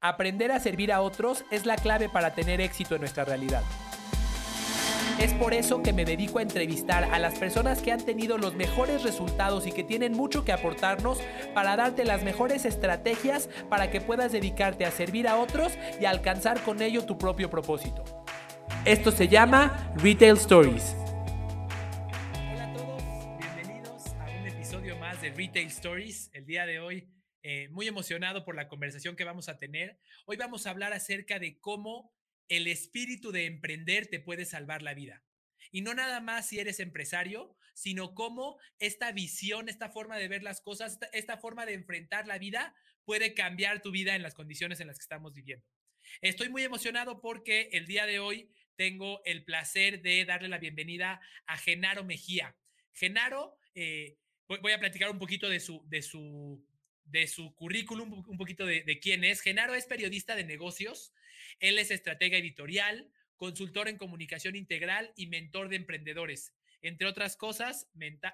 Aprender a servir a otros es la clave para tener éxito en nuestra realidad. Es por eso que me dedico a entrevistar a las personas que han tenido los mejores resultados y que tienen mucho que aportarnos para darte las mejores estrategias para que puedas dedicarte a servir a otros y alcanzar con ello tu propio propósito. Esto se llama Retail Stories. Hola a todos, bienvenidos a un episodio más de Retail Stories. El día de hoy eh, muy emocionado por la conversación que vamos a tener. Hoy vamos a hablar acerca de cómo el espíritu de emprender te puede salvar la vida. Y no nada más si eres empresario, sino cómo esta visión, esta forma de ver las cosas, esta, forma de enfrentar la vida puede cambiar tu vida en las condiciones en las que estamos viviendo. Estoy muy emocionado porque el día de hoy tengo el placer de darle la bienvenida a Genaro Mejía. Genaro, eh, voy a platicar un poquito de su, de su, de su currículum, un poquito de, quién es. Genaro es periodista de negocios, él es estratega editorial, consultor en comunicación integral y mentor de emprendedores. Entre otras cosas,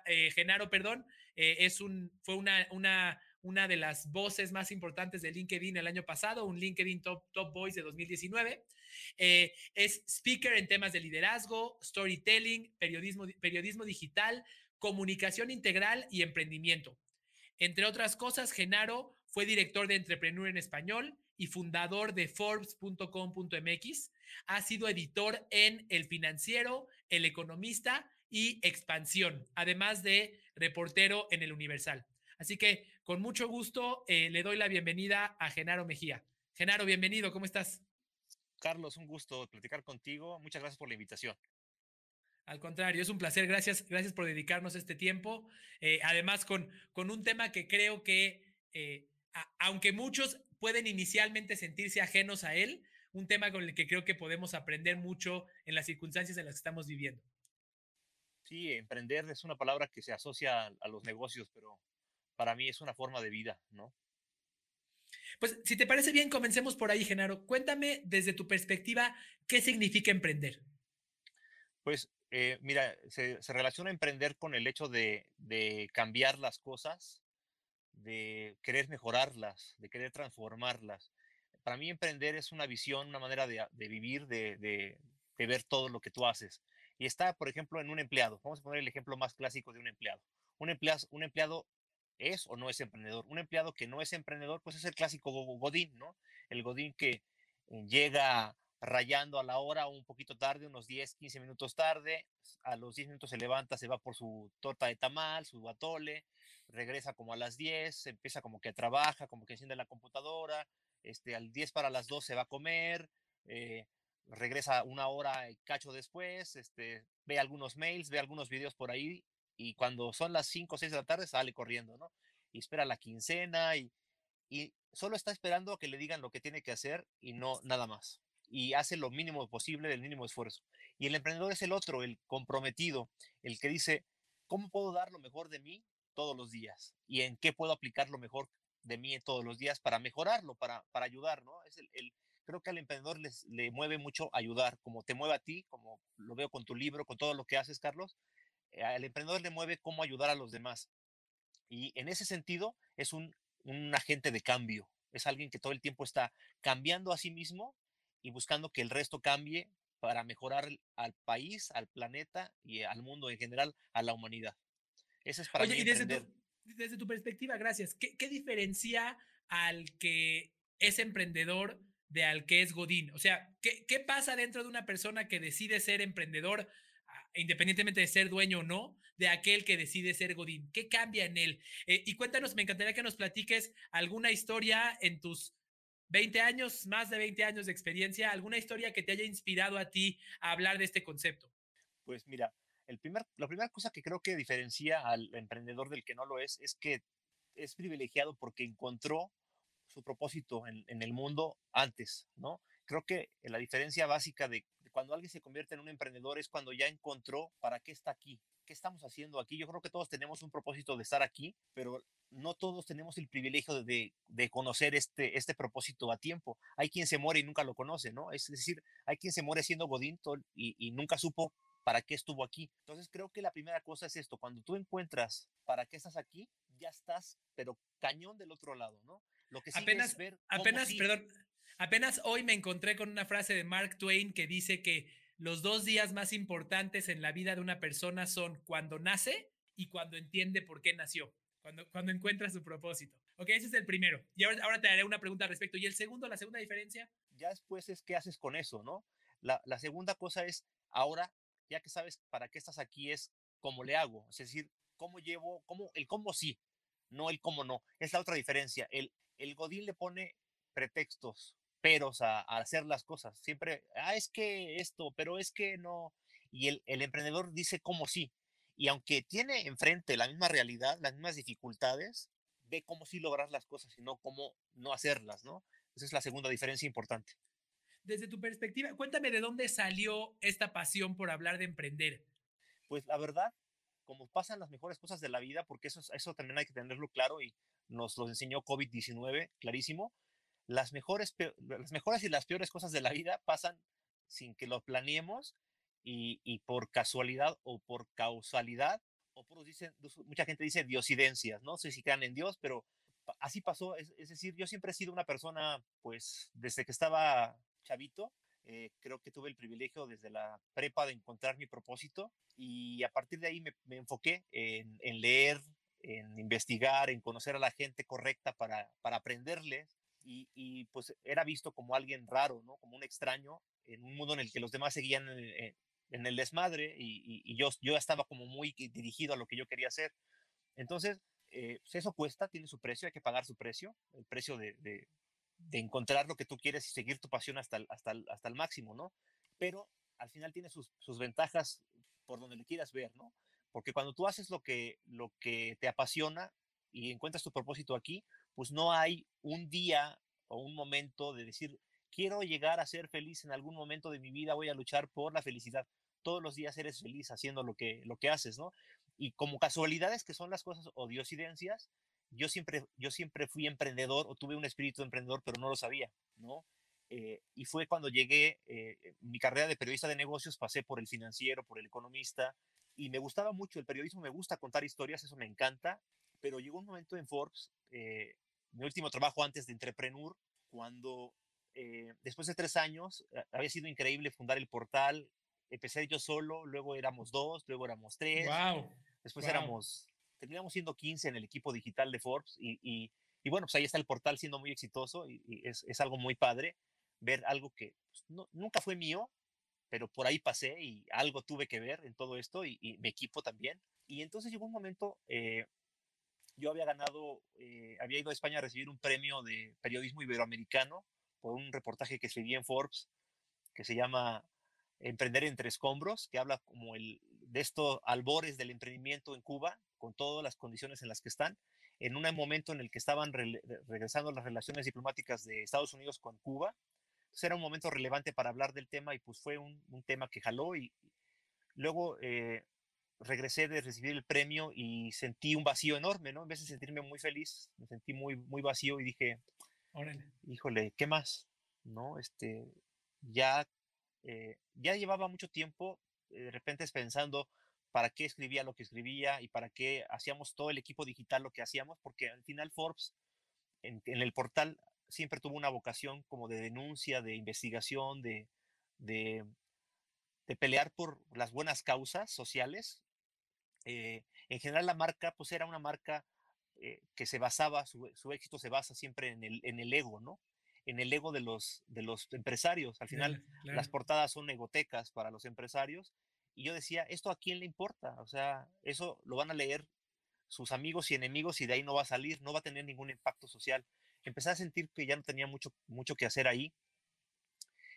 eh, Genaro, perdón, eh, es un, fue una, una, una de las voces más importantes de LinkedIn el año pasado, un LinkedIn Top, Top Voice de 2019. Eh, es speaker en temas de liderazgo, storytelling, periodismo, periodismo digital, comunicación integral y emprendimiento. Entre otras cosas, Genaro fue director de Entrepreneur en Español y fundador de Forbes.com.mx. Ha sido editor en El Financiero, El Economista y Expansión, además de reportero en El Universal. Así que con mucho gusto eh, le doy la bienvenida a Genaro Mejía. Genaro, bienvenido, ¿cómo estás? Carlos, un gusto platicar contigo. Muchas gracias por la invitación. Al contrario, es un placer. Gracias, gracias por dedicarnos este tiempo. Eh, además, con, con un tema que creo que, eh, aunque muchos pueden inicialmente sentirse ajenos a él, un tema con el que creo que podemos aprender mucho en las circunstancias en las que estamos viviendo. Sí, emprender es una palabra que se asocia a los negocios, pero para mí es una forma de vida, ¿no? Pues si te parece bien, comencemos por ahí, Genaro. Cuéntame desde tu perspectiva, ¿qué significa emprender? Pues eh, mira, se, relaciona emprender con el hecho de, de cambiar las cosas de querer mejorarlas, de querer transformarlas. Para mí emprender es una visión, una manera de, vivir, de, ver todo lo que tú haces. Y está, por ejemplo, en un empleado. Vamos a poner el ejemplo más clásico de un empleado. Un empleado, un empleado es o no es emprendedor. Un empleado que no es emprendedor, pues es el clásico Godín, ¿no? El Godín que eh, llega rayando a la hora un poquito tarde, unos 10, 15 minutos tarde, a los 10 minutos se levanta, se va por su torta de tamal, su atole, regresa como a las 10, empieza como que trabaja, como que enciende la computadora, este, al 10 para las 2 se va a comer, eh, regresa una hora y cacho después, este, ve algunos mails, ve algunos videos por ahí y cuando son las 5 o 6 de la tarde sale corriendo, ¿no? Y espera la quincena y, y solo está esperando que le digan lo que tiene que hacer y no nada más. Y hace lo mínimo posible del mínimo esfuerzo. Y el emprendedor es el otro, el comprometido, el que dice, ¿cómo puedo dar lo mejor de mí todos los días y en qué puedo aplicar lo mejor de mí todos los días para mejorarlo, para, para ayudar, ¿no? Creo que al emprendedor les, le mueve mucho ayudar, como te mueve a ti, como lo veo con tu libro, con todo lo que haces, Carlos, eh, al emprendedor le mueve cómo ayudar a los demás. Y en ese sentido es un, un agente de cambio, es alguien que todo el tiempo está cambiando a sí mismo y buscando que el resto cambie para mejorar al país, al planeta y al mundo en general, a la humanidad. Ese es para Oye, y desde tu, desde tu, perspectiva, gracias, ¿qué, ¿qué, diferencia al que es emprendedor de al que es Godín? O sea, ¿qué, ¿qué pasa dentro de una persona que decide ser emprendedor, ah, independientemente de ser dueño o no, de aquel que decide ser Godín? ¿Qué cambia en él? Eh, y cuéntanos, me encantaría que nos platiques alguna historia en tus 20 años, más de 20 años de experiencia, alguna historia que te haya inspirado a ti a hablar de este concepto. Pues mira, el primer, la primera cosa que creo que diferencia al emprendedor del que no lo es es que es privilegiado porque encontró su propósito en, en el mundo antes, ¿no? Creo que la diferencia básica de cuando alguien se convierte en un emprendedor es cuando ya encontró para qué está aquí, qué estamos haciendo aquí. Yo creo que todos tenemos un propósito de estar aquí, pero no todos tenemos el privilegio de, de conocer este, este propósito a tiempo. Hay quien se muere y nunca lo conoce, ¿no? Es decir, hay quien se muere siendo Godín y, y nunca supo para qué estuvo aquí. Entonces creo que la primera cosa es esto, cuando tú encuentras para qué estás aquí, ya estás, pero cañón del otro lado, ¿no? Lo que apenas, es ver apenas, perdón, Apenas hoy me encontré con una frase de Mark Twain que dice que los dos días más importantes en la vida de una persona son cuando nace y cuando entiende por qué nació, cuando, cuando encuentra su propósito. Ok, ese es el primero. Y ahora, ahora te haré una pregunta al respecto. ¿Y el segundo, la segunda diferencia? Ya después es qué haces con eso, ¿no? La, la segunda cosa es, ahora, ya que sabes para qué estás aquí, es cómo le hago. Es decir, cómo llevo, cómo, el cómo sí, no el cómo no. Es la otra diferencia. El, el Godín le pone pretextos, peros a, hacer las cosas. Siempre, ah, es que esto, pero es que no. Y el, el emprendedor dice cómo sí. Y aunque tiene enfrente la misma realidad, las mismas dificultades, ve cómo sí lograr las cosas y no cómo no hacerlas, ¿no? Esa es la segunda diferencia importante. Desde tu perspectiva, cuéntame de dónde salió esta pasión por hablar de emprender. Pues la verdad, como pasan las mejores cosas de la vida, porque eso, eso también hay que tenerlo claro y nos lo enseñó COVID-19, clarísimo, las mejores, las mejores y las peores cosas de la vida pasan sin que lo planeemos y, y por casualidad o por causalidad, o por dicen, mucha gente dice diosidencias, no sé si crean en Dios, pero así pasó, es, decir, yo siempre he sido una persona, pues desde que estaba chavito, eh, creo que tuve el privilegio desde la prepa de encontrar mi propósito y a partir de ahí me, me enfoqué en, en, leer, en investigar, en conocer a la gente correcta para, para aprenderles y, pues era visto como alguien raro, ¿no? Como un extraño en un mundo en el que los demás seguían en, en el desmadre y, y, yo, yo estaba como muy dirigido a lo que yo quería hacer. Entonces, eh, pues eso cuesta, tiene su precio, hay que pagar su precio, el precio de, de, de encontrar lo que tú quieres y seguir tu pasión hasta el, hasta el, hasta el máximo, ¿no? Pero al final tiene sus, sus ventajas por donde le quieras ver, ¿no? Porque cuando tú haces lo que, lo que te apasiona y encuentras tu propósito aquí, pues no hay un día o un momento de decir, quiero llegar a ser feliz en algún momento de mi vida, voy a luchar por la felicidad. Todos los días eres feliz haciendo lo que, lo que haces, ¿no? Y como casualidades que son las cosas o diosidencias, yo siempre, yo siempre fui emprendedor o tuve un espíritu de emprendedor, pero no lo sabía, ¿no? Eh, y fue cuando llegué, eh, mi carrera de periodista de negocios, pasé por el financiero, por el economista, y me gustaba mucho el periodismo, me gusta contar historias, eso me encanta, pero llegó un momento en Forbes, eh, mi último trabajo antes de Entrepreneur, cuando eh, después de tres años, había sido increíble fundar el portal, empecé yo solo, luego éramos dos, luego éramos tres, wow, después wow. éramos terminamos siendo 15 en el equipo digital de Forbes y, y, y bueno, pues ahí está el portal siendo muy exitoso y, y es, es, algo muy padre ver algo que pues, no, nunca fue mío, pero por ahí pasé y algo tuve que ver en todo esto y, y mi equipo también. Y entonces llegó un momento, eh, yo había ganado, eh, había ido a España a recibir un premio de periodismo iberoamericano por un reportaje que escribí en Forbes que se llama Emprender entre escombros, que habla como el, de estos albores del emprendimiento en Cuba, con todas las condiciones en las que están, en un momento en el que estaban re regresando las relaciones diplomáticas de Estados Unidos con Cuba. Entonces era un momento relevante para hablar del tema y pues fue un, un tema que jaló y luego eh, regresé de recibir el premio y sentí un vacío enorme, ¿no? En vez de sentirme muy feliz, me sentí muy, muy vacío y dije, Órale. híjole, ¿qué más? ¿No? Este, ya, eh, ya llevaba mucho tiempo de repente pensando para qué escribía lo que escribía y para qué hacíamos todo el equipo digital lo que hacíamos, porque al final Forbes en, en el portal siempre tuvo una vocación como de denuncia, de investigación, de, de, de pelear por las buenas causas sociales. Eh, en general la marca pues era una marca eh, que se basaba, su, su, éxito se basa siempre en el, en el ego, ¿no? En el ego de los, de los empresarios. Al final Claro, claro. las portadas son egotecas para los empresarios. Y yo decía, ¿esto a quién le importa? O sea, eso lo van a leer sus amigos y enemigos y de ahí no va a salir, no va a tener ningún impacto social. Empecé a sentir que ya no tenía mucho, mucho que hacer ahí.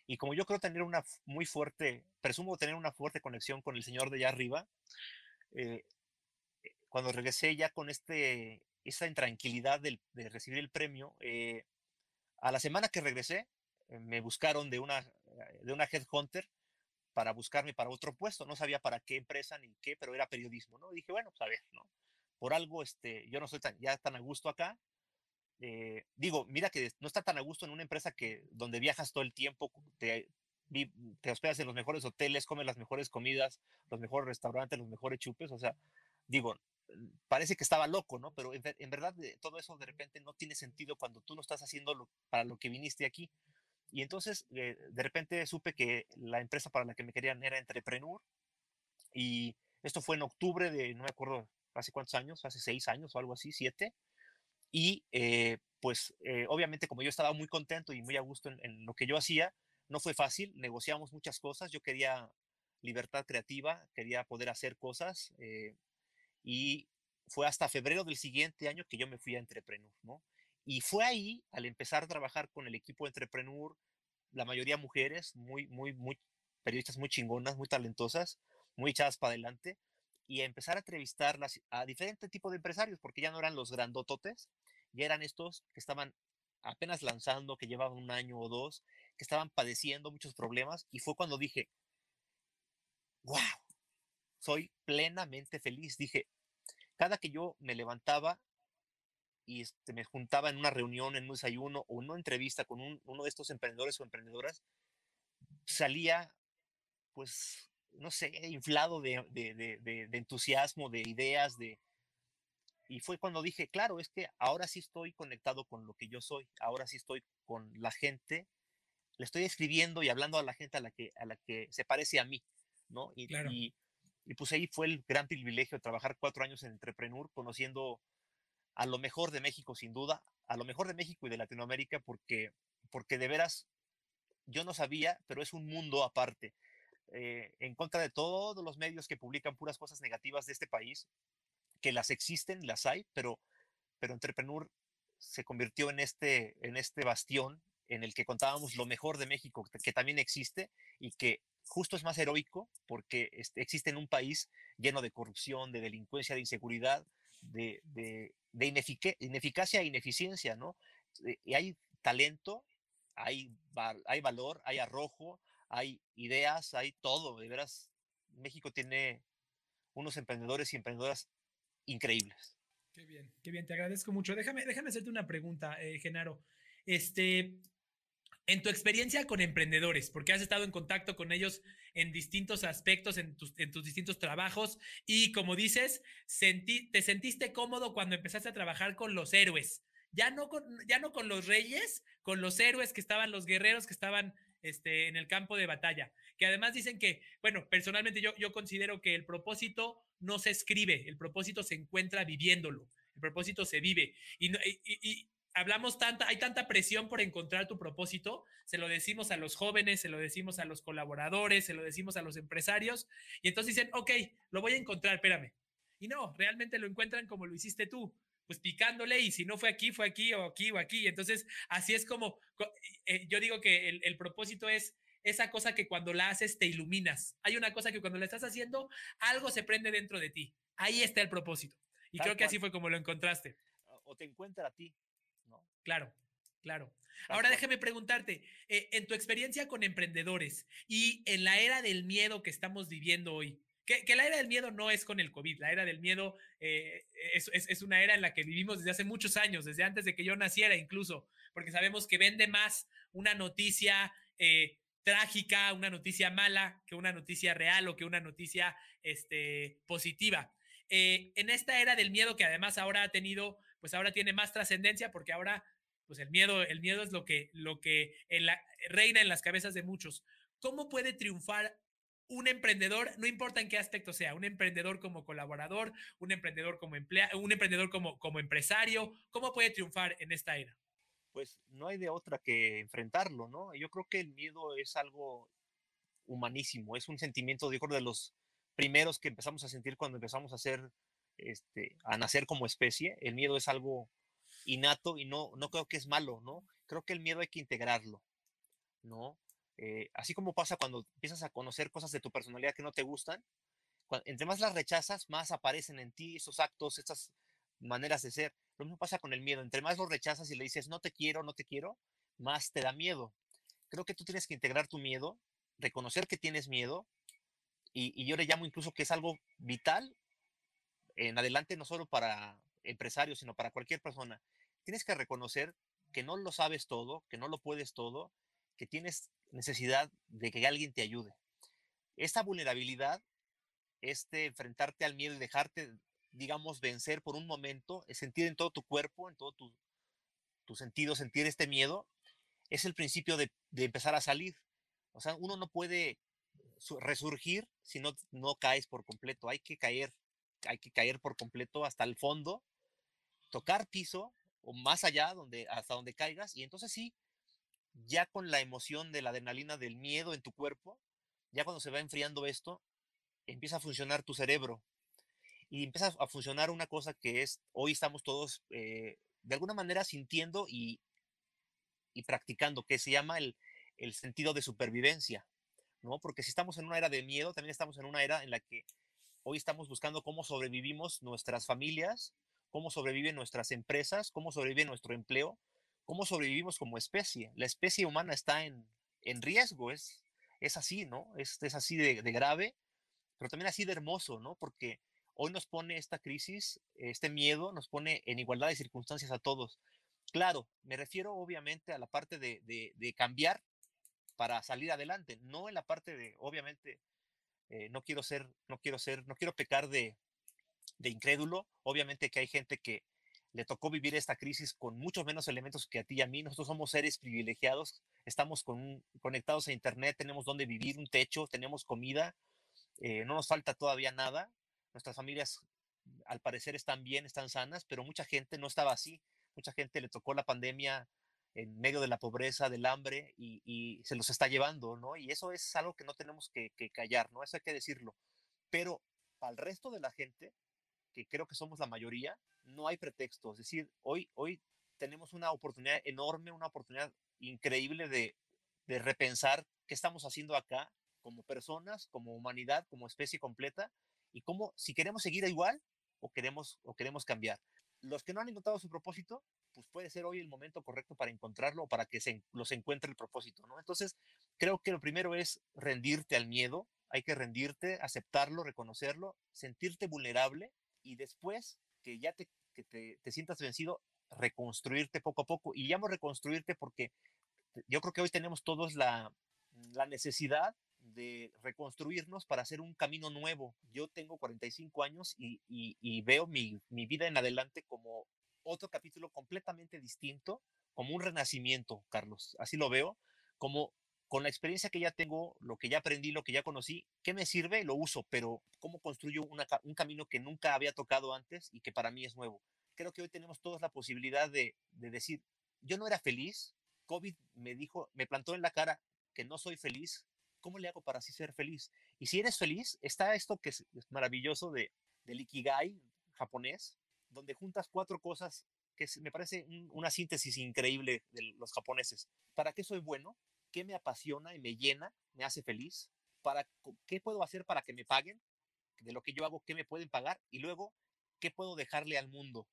Y como yo creo tener una muy fuerte, presumo tener una fuerte conexión con el señor de allá arriba, eh, cuando regresé ya con este, esa intranquilidad del, de recibir el premio, eh, a la semana que regresé, eh, me buscaron de una, de una headhunter para buscarme para otro puesto. No sabía para qué empresa ni qué, pero era periodismo, ¿no? Dije, bueno, pues a ver, ¿no? Por algo, este, yo no estoy tan, ya tan a gusto acá. Eh, digo, mira que no está tan a gusto en una empresa que donde viajas todo el tiempo, te, te hospedas en los mejores hoteles, comes las mejores comidas, los mejores restaurantes, los mejores chupes, o sea, digo, parece que estaba loco, ¿no? Pero en, en verdad todo eso de repente no tiene sentido cuando tú no estás haciendo lo, para lo que viniste aquí. Y entonces, eh, de repente supe que la empresa para la que me querían era Entrepreneur. Y esto fue en octubre de, no me acuerdo, hace cuántos años, hace seis años o algo así, siete. Y eh, pues eh, obviamente como yo estaba muy contento y muy a gusto en, lo que yo hacía, no fue fácil, negociamos muchas cosas, yo quería libertad creativa, quería poder hacer cosas y fue hasta febrero del siguiente año que yo me fui a Entrepreneur, ¿no? Y fue ahí, al empezar a trabajar con el equipo de Entrepreneur, la mayoría mujeres, muy, muy, muy, periodistas muy chingonas, muy talentosas, muy echadas para adelante, y a empezar a entrevistarlas a diferentes tipos de empresarios, porque ya no eran los grandototes, ya eran estos que estaban apenas lanzando, que llevaban un año o dos, que estaban padeciendo muchos problemas, y fue cuando dije, wow, soy plenamente feliz. Dije, cada que yo me levantaba y este, me juntaba en una reunión, en un desayuno o una entrevista con uno de estos emprendedores o emprendedoras, salía, pues, no sé, inflado de, entusiasmo, de ideas, de... Y fue cuando dije, claro, es que ahora sí estoy conectado con lo que yo soy, ahora sí estoy con la gente, le estoy escribiendo y hablando a la gente a la que, a la que se parece a mí, ¿no? Y, y, y pues ahí fue el gran privilegio de trabajar cuatro años en Entrepreneur, conociendo a lo mejor de México, sin duda, a lo mejor de México y de Latinoamérica, porque, porque de veras yo no sabía, pero es un mundo aparte. Eh, en contra de todos los medios que publican puras cosas negativas de este país, que las existen, las hay, pero, pero Entrepreneur se convirtió en este, en este bastión en el que contábamos lo mejor de México, que también existe y que justo es más heroico porque este, existe en un país lleno de corrupción, de delincuencia, de inseguridad, de, de, ineficacia e ineficiencia, ¿no? Eh, y hay talento, hay, hay valor, hay arrojo, hay ideas, hay todo. De veras, México tiene unos emprendedores y emprendedoras increíbles. Qué bien, qué bien, te agradezco mucho. Déjame, déjame hacerte una pregunta, eh, Genaro. Este, en tu experiencia con emprendedores, porque has estado en contacto con ellos en distintos aspectos, en tus, distintos trabajos, y como dices, te sentiste cómodo cuando empezaste a trabajar con los héroes, ya no con, los reyes, con los héroes que estaban, los guerreros que estaban este, en el campo de batalla, que además dicen que, bueno, personalmente yo, considero que el propósito no se escribe, el propósito se encuentra viviéndolo, el propósito se vive. Y, y, hablamos tanta, hay tanta presión por encontrar tu propósito, se lo decimos a los jóvenes, se lo decimos a los colaboradores, se lo decimos a los empresarios, y entonces dicen, ok, lo voy a encontrar, espérame. Y no, realmente lo encuentran como lo hiciste tú, pues picándole y si no fue aquí, fue aquí o aquí o aquí. Entonces, así es como, eh, yo digo que el, el propósito es esa cosa que cuando la haces te iluminas. Hay una cosa que cuando la estás haciendo, algo se prende dentro de ti. Ahí está el propósito. Y creo que así fue como lo encontraste. O te encuentra a ti. Claro, claro. Ahora déjame preguntarte, eh, en tu experiencia con emprendedores y en la era del miedo que estamos viviendo hoy, que, la era del miedo no es con el COVID, la era del miedo eh, es, una era en la que vivimos desde hace muchos años, desde antes de que yo naciera incluso, porque sabemos que vende más una noticia eh, trágica, una noticia mala, que una noticia real o que una noticia este, positiva. en esta era del miedo que además ahora ha tenido, pues ahora tiene más trascendencia porque ahora pues el miedo, el miedo es lo que, lo que reina en las cabezas de muchos. ¿Cómo puede triunfar un emprendedor, no importa en qué aspecto sea, un emprendedor como colaborador, un emprendedor como empleado, un emprendedor como, como empresario, ¿cómo puede triunfar en esta era? Pues no hay de otra que enfrentarlo, ¿no? Yo creo que el miedo es algo humanísimo, es un sentimiento, digo, de los primeros que empezamos a sentir cuando empezamos a hacer, este, a nacer como especie. El miedo es algo innato y no, no creo que es malo, ¿no? Creo que el miedo hay que integrarlo, ¿no? Eh, así como pasa cuando empiezas a conocer cosas de tu personalidad que no te gustan, entre más las rechazas, más aparecen en ti esos actos, estas maneras de ser. Lo mismo pasa con el miedo. Entre más lo rechazas y le dices, no te quiero, no te quiero, más te da miedo. Creo que tú tienes que integrar tu miedo, reconocer que tienes miedo, y, y yo le llamo incluso que es algo vital en adelante, no solo para empresarios, sino para cualquier persona tienes que reconocer que no lo sabes todo, que no lo puedes todo, que tienes necesidad de que alguien te ayude. Esta vulnerabilidad, este enfrentarte al miedo y dejarte, digamos, vencer por un momento, sentir en todo tu cuerpo, en todo tu, tu sentido, sentir este miedo, es el principio de, de empezar a salir. O sea, uno no puede resurgir si no, no caes por completo. Hay que caer, hay que caer por completo hasta el fondo, tocar piso o más allá, donde, hasta donde caigas, y entonces sí, ya con la emoción de la adrenalina del miedo en tu cuerpo, ya cuando se va enfriando esto, empieza a funcionar tu cerebro y empieza a funcionar una cosa que es, hoy estamos todos eh, de alguna manera sintiendo y, y practicando, que se llama el, el sentido de supervivencia, ¿no? Porque si estamos en una era de miedo, también estamos en una era en la que hoy estamos buscando cómo sobrevivimos nuestras familias, cómo sobreviven nuestras empresas, cómo sobrevive nuestro empleo, cómo sobrevivimos como especie. La especie humana está en, en riesgo, es, es así, ¿no? Es, es así de, de, grave, pero también así de hermoso, ¿no? Porque hoy nos pone esta crisis, este miedo, nos pone en igualdad de circunstancias a todos. Claro, me refiero obviamente a la parte de, de, de cambiar para salir adelante, no en la parte de, obviamente, eh, no quiero ser, no quiero ser, no quiero pecar de, de incrédulo, obviamente que hay gente que le tocó vivir esta crisis con muchos menos elementos que a ti y a mí. Nosotros somos seres privilegiados, estamos con, conectados a Internet, tenemos donde vivir, un techo, tenemos comida, eh, no nos falta todavía nada. Nuestras familias, al parecer, están bien, están sanas, pero mucha gente no estaba así. Mucha gente le tocó la pandemia en medio de la pobreza, del hambre, y, se los está llevando, ¿no? Y eso es algo que no tenemos que, que callar, ¿no? Eso hay que decirlo. Pero el resto de la gente, que creo que somos la mayoría, no hay pretexto. Es decir, hoy, hoy tenemos una oportunidad enorme, una oportunidad increíble de, de repensar qué estamos haciendo acá como personas, como humanidad, como especie completa, y cómo, si queremos seguir igual o queremos, o queremos cambiar. Los que no han encontrado su propósito, pues puede ser hoy el momento correcto para encontrarlo o para que se, los encuentre el propósito, ¿no? Entonces, creo que lo primero es rendirte al miedo, hay que rendirte, aceptarlo, reconocerlo, sentirte vulnerable y después que ya te, te, te, sientas vencido, reconstruirte poco a poco. Y llamo reconstruirte porque yo creo que hoy tenemos todos la, la necesidad de reconstruirnos para hacer un camino nuevo. Yo tengo 45 años y, y, y veo mi, mi vida en adelante como otro capítulo completamente distinto, como un renacimiento, Carlos. Así lo veo, como con la experiencia que ya tengo, lo que ya aprendí, lo que ya conocí, ¿qué me sirve? Lo uso, pero ¿cómo construyo una, un camino que nunca había tocado antes y que para mí es nuevo? Creo que hoy tenemos todos la posibilidad de, de decir, yo no era feliz, COVID me dijo, me plantó en la cara que no soy feliz, ¿cómo le hago para así ser feliz? Y si eres feliz, está esto que es, maravilloso de, del Ikigai japonés, donde juntas cuatro cosas que me parece un, una síntesis increíble de los japoneses. ¿Para qué soy bueno? Qué me apasiona y me llena, me hace feliz, para qué puedo hacer para que me paguen, de lo que yo hago, qué me pueden pagar y luego qué puedo dejarle al mundo.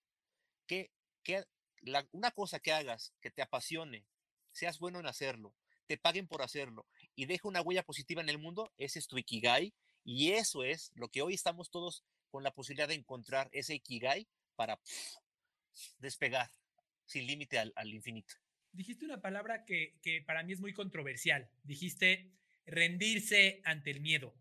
¿Qué, qué, la, una cosa que hagas que te apasione, seas bueno en hacerlo, te paguen por hacerlo y deje una huella positiva en el mundo, ese es tu ikigai y eso es lo que hoy estamos todos con la posibilidad de encontrar ese ikigai para despegar sin límite al infinito dijiste una palabra que, que, para mí es muy controversial. Dijiste rendirse ante el miedo.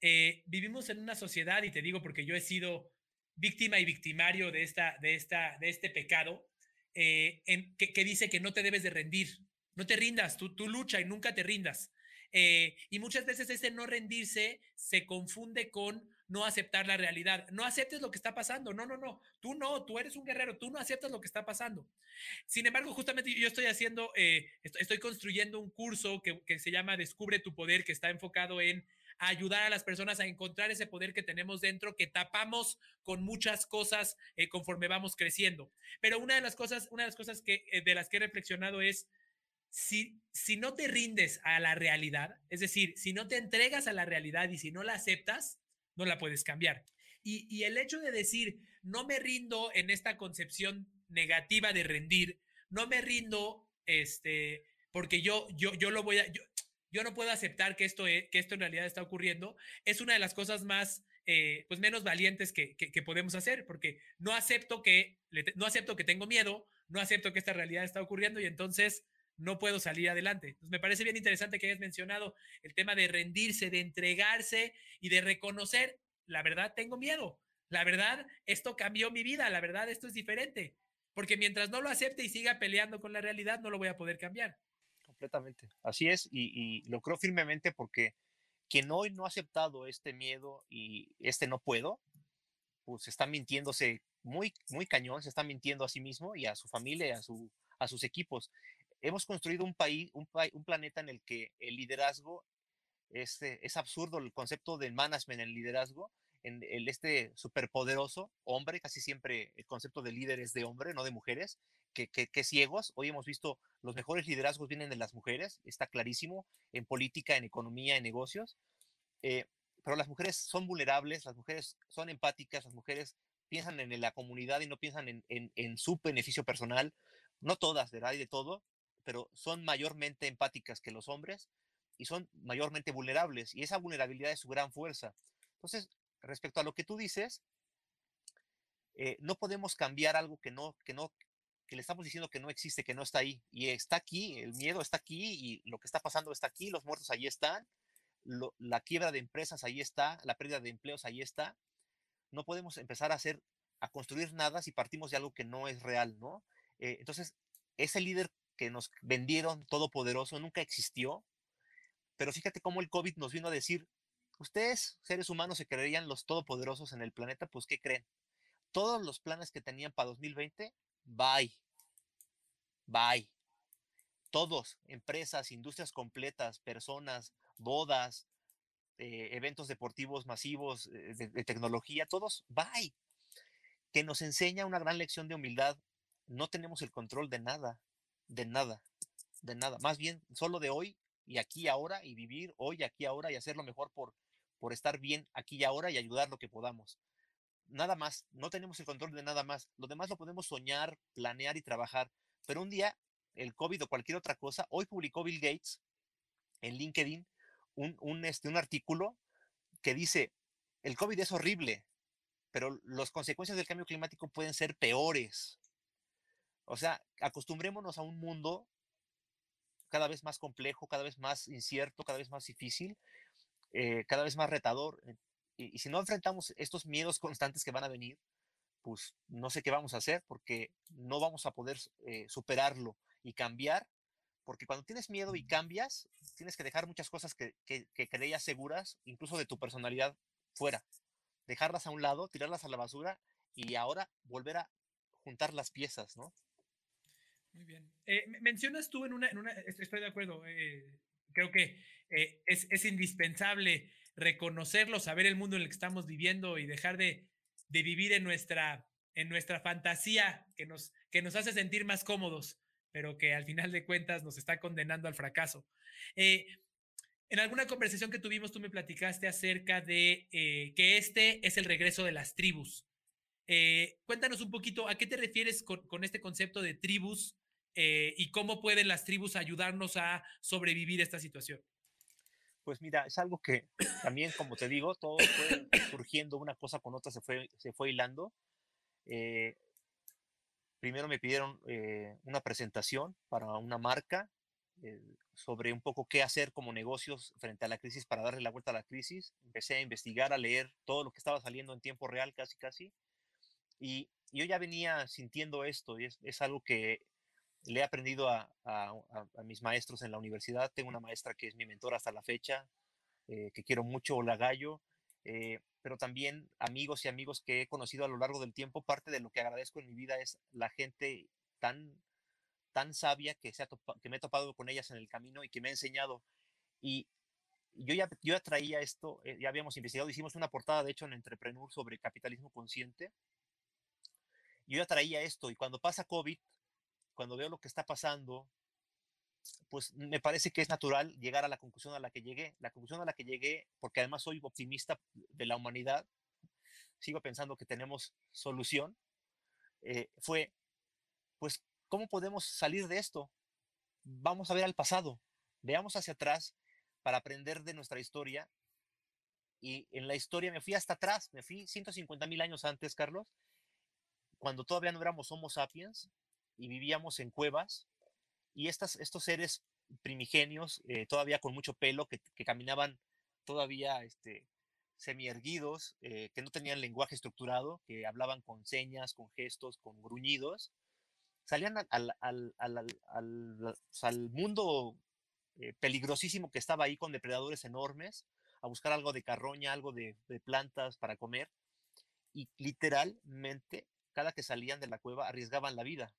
Eh, vivimos en una sociedad, y te digo porque yo he sido víctima y victimario de, esta, de, esta, de este pecado, eh, que, que, dice que no te debes de rendir. No te rindas, tú, tú lucha y nunca te rindas. Eh, y muchas veces ese no rendirse se confunde con no aceptar la realidad. No aceptes lo que está pasando. No, no, no. Tú no, tú eres un guerrero. Tú no aceptas lo que está pasando. Sin embargo, justamente yo estoy haciendo, eh, estoy construyendo un curso que, que, se llama Descubre tu poder, que está enfocado en ayudar a las personas a encontrar ese poder que tenemos dentro, que tapamos con muchas cosas eh, conforme vamos creciendo. Pero una de las cosas, una de las cosas que, eh, de las que he reflexionado es, si, si no te rindes a la realidad, es decir, si no te entregas a la realidad y si no la aceptas, no la puedes cambiar. Y, y, el hecho de decir, no me rindo en esta concepción negativa de rendir, no me rindo, este, porque yo, yo, yo lo voy a, yo, yo no puedo aceptar que esto, que esto en realidad está ocurriendo, es una de las cosas más, eh, pues menos valientes que, que, que, podemos hacer, porque no acepto que, no acepto que tengo miedo, no acepto que esta realidad está ocurriendo y entonces no puedo salir adelante. Me parece bien interesante que hayas mencionado el tema de rendirse, de entregarse y de reconocer, la verdad, tengo miedo. La verdad, esto cambió mi vida. La verdad, esto es diferente. Porque mientras no lo acepte y siga peleando con la realidad, no lo voy a poder cambiar. completamente. Así es, y, lo creo firmemente porque quien hoy no ha aceptado este miedo y este no puedo, pues está mintiéndose muy, muy cañón, se está mintiendo a sí mismo y a su familia, a, su, a sus equipos. Hemos construido un país, un, un planeta en el que el liderazgo es, es absurdo, el concepto del management, el liderazgo, en el, este superpoderoso hombre, casi siempre el concepto de líder es de hombre, no de mujeres, que, que, ciegos. Hoy hemos visto los mejores liderazgos vienen de las mujeres, está clarísimo, en política, en economía, en negocios. Eh, pero las mujeres son vulnerables, las mujeres son empáticas, las mujeres piensan en la comunidad y no piensan en, en, en su beneficio personal. No todas, ¿verdad? Y de todo, pero son mayormente empáticas que los hombres y son mayormente vulnerables. Y esa vulnerabilidad es su gran fuerza. Entonces, respecto a lo que tú dices, eh, no podemos cambiar algo que no, que no, que le estamos diciendo que no existe, que no está ahí. Y está aquí, el miedo está aquí y lo que está pasando está aquí, los muertos ahí están, la quiebra de empresas ahí está, la pérdida de empleos ahí está. No podemos empezar a hacer, a construir nada si partimos de algo que no es real, ¿no? Eh, entonces, ese líder que nos vendieron todopoderoso nunca existió, pero fíjate cómo el COVID nos vino a decir, ustedes, seres humanos, se creerían los todopoderosos en el planeta, pues ¿qué creen? Todos los planes que tenían para 2020, bye. Bye. Todos, empresas, industrias completas, personas, bodas, eh, eventos deportivos masivos, eh, de, tecnología, todos, bye. Que nos enseña una gran lección de humildad. No tenemos el control de nada, de nada, de nada. Más bien, solo de hoy y aquí ahora y vivir hoy, aquí ahora y hacer lo mejor por, por estar bien aquí y ahora y ayudar lo que podamos. Nada más, no tenemos el control de nada más. Lo demás lo podemos soñar, planear y trabajar. Pero un día, el COVID o cualquier otra cosa, hoy publicó Bill Gates en LinkedIn un, un, este, un artículo que dice, el COVID es horrible, pero las consecuencias del cambio climático pueden ser peores. O sea, acostumbrémonos a un mundo cada vez más complejo, cada vez más incierto, cada vez más difícil, eh, cada vez más retador. Eh, y, si no enfrentamos estos miedos constantes que van a venir, pues no sé qué vamos a hacer porque no vamos a poder eh, superarlo y cambiar, porque cuando tienes miedo y cambias, tienes que dejar muchas cosas que, que, que creías seguras, incluso de tu personalidad, fuera. Dejarlas a un lado, tirarlas a la basura y ahora volver a juntar las piezas, ¿no? Muy bien. mencionas tú en una, estoy de acuerdo, creo que eh, es, indispensable reconocerlo, saber el mundo en el que estamos viviendo y dejar de, vivir en nuestra, en nuestra fantasía que nos, que nos hace sentir más cómodos, pero que al final de cuentas nos está condenando al fracaso. Eh, en alguna conversación que tuvimos, tú me platicaste acerca de eh, que este es el regreso de las tribus. cuéntanos un poquito, ¿a qué te refieres con este concepto de tribus y cómo pueden las tribus ayudarnos a sobrevivir esta situación? pues mira, es algo que también, como te digo, todo fue surgiendo una cosa con otra, se fue, se fue hilando. Eh, primero me pidieron eh, una presentación para una marca eh, sobre un poco qué hacer como negocios frente a la crisis para darle la vuelta a la crisis. Empecé a investigar, a leer todo lo que estaba saliendo en tiempo real, casi, casi. Y, yo ya venía sintiendo esto y es, es algo que le he aprendido a, mis maestros en la universidad. Tengo una maestra que es mi mentor hasta la fecha, eh, que quiero mucho, Ola Gallo, eh, pero también amigos y amigos que he conocido a lo largo del tiempo. Parte de lo que agradezco en mi vida es la gente tan, tan sabia que, se ha que me he topado con ellas en el camino y que me ha enseñado. Y yo ya, yo ya traía esto, eh, ya habíamos investigado, hicimos una portada, de hecho, en Entrepreneur sobre capitalismo consciente. Yo ya traía esto y cuando pasa COVID, cuando veo lo que está pasando, pues me parece que es natural llegar a la conclusión a la que llegué. La conclusión a la que llegué, porque además soy optimista de la humanidad, sigo pensando que tenemos solución, eh, fue, pues, ¿cómo podemos salir de esto? Vamos a ver al pasado, veamos hacia atrás para aprender de nuestra historia. Y en la historia me fui hasta atrás, me fui 150 mil años antes, Carlos, cuando todavía no éramos Homo sapiens, y vivíamos en cuevas y estas, estos seres primigenios, eh, todavía con mucho pelo, que, caminaban todavía este, semi-erguidos, eh, que no tenían lenguaje estructurado, que hablaban con señas, con gestos, con gruñidos, salían al, al, al, al mundo eh, peligrosísimo que estaba ahí con depredadores enormes, a buscar algo de carroña, algo de, plantas para comer, y literalmente cada que salían de la cueva arriesgaban la vida.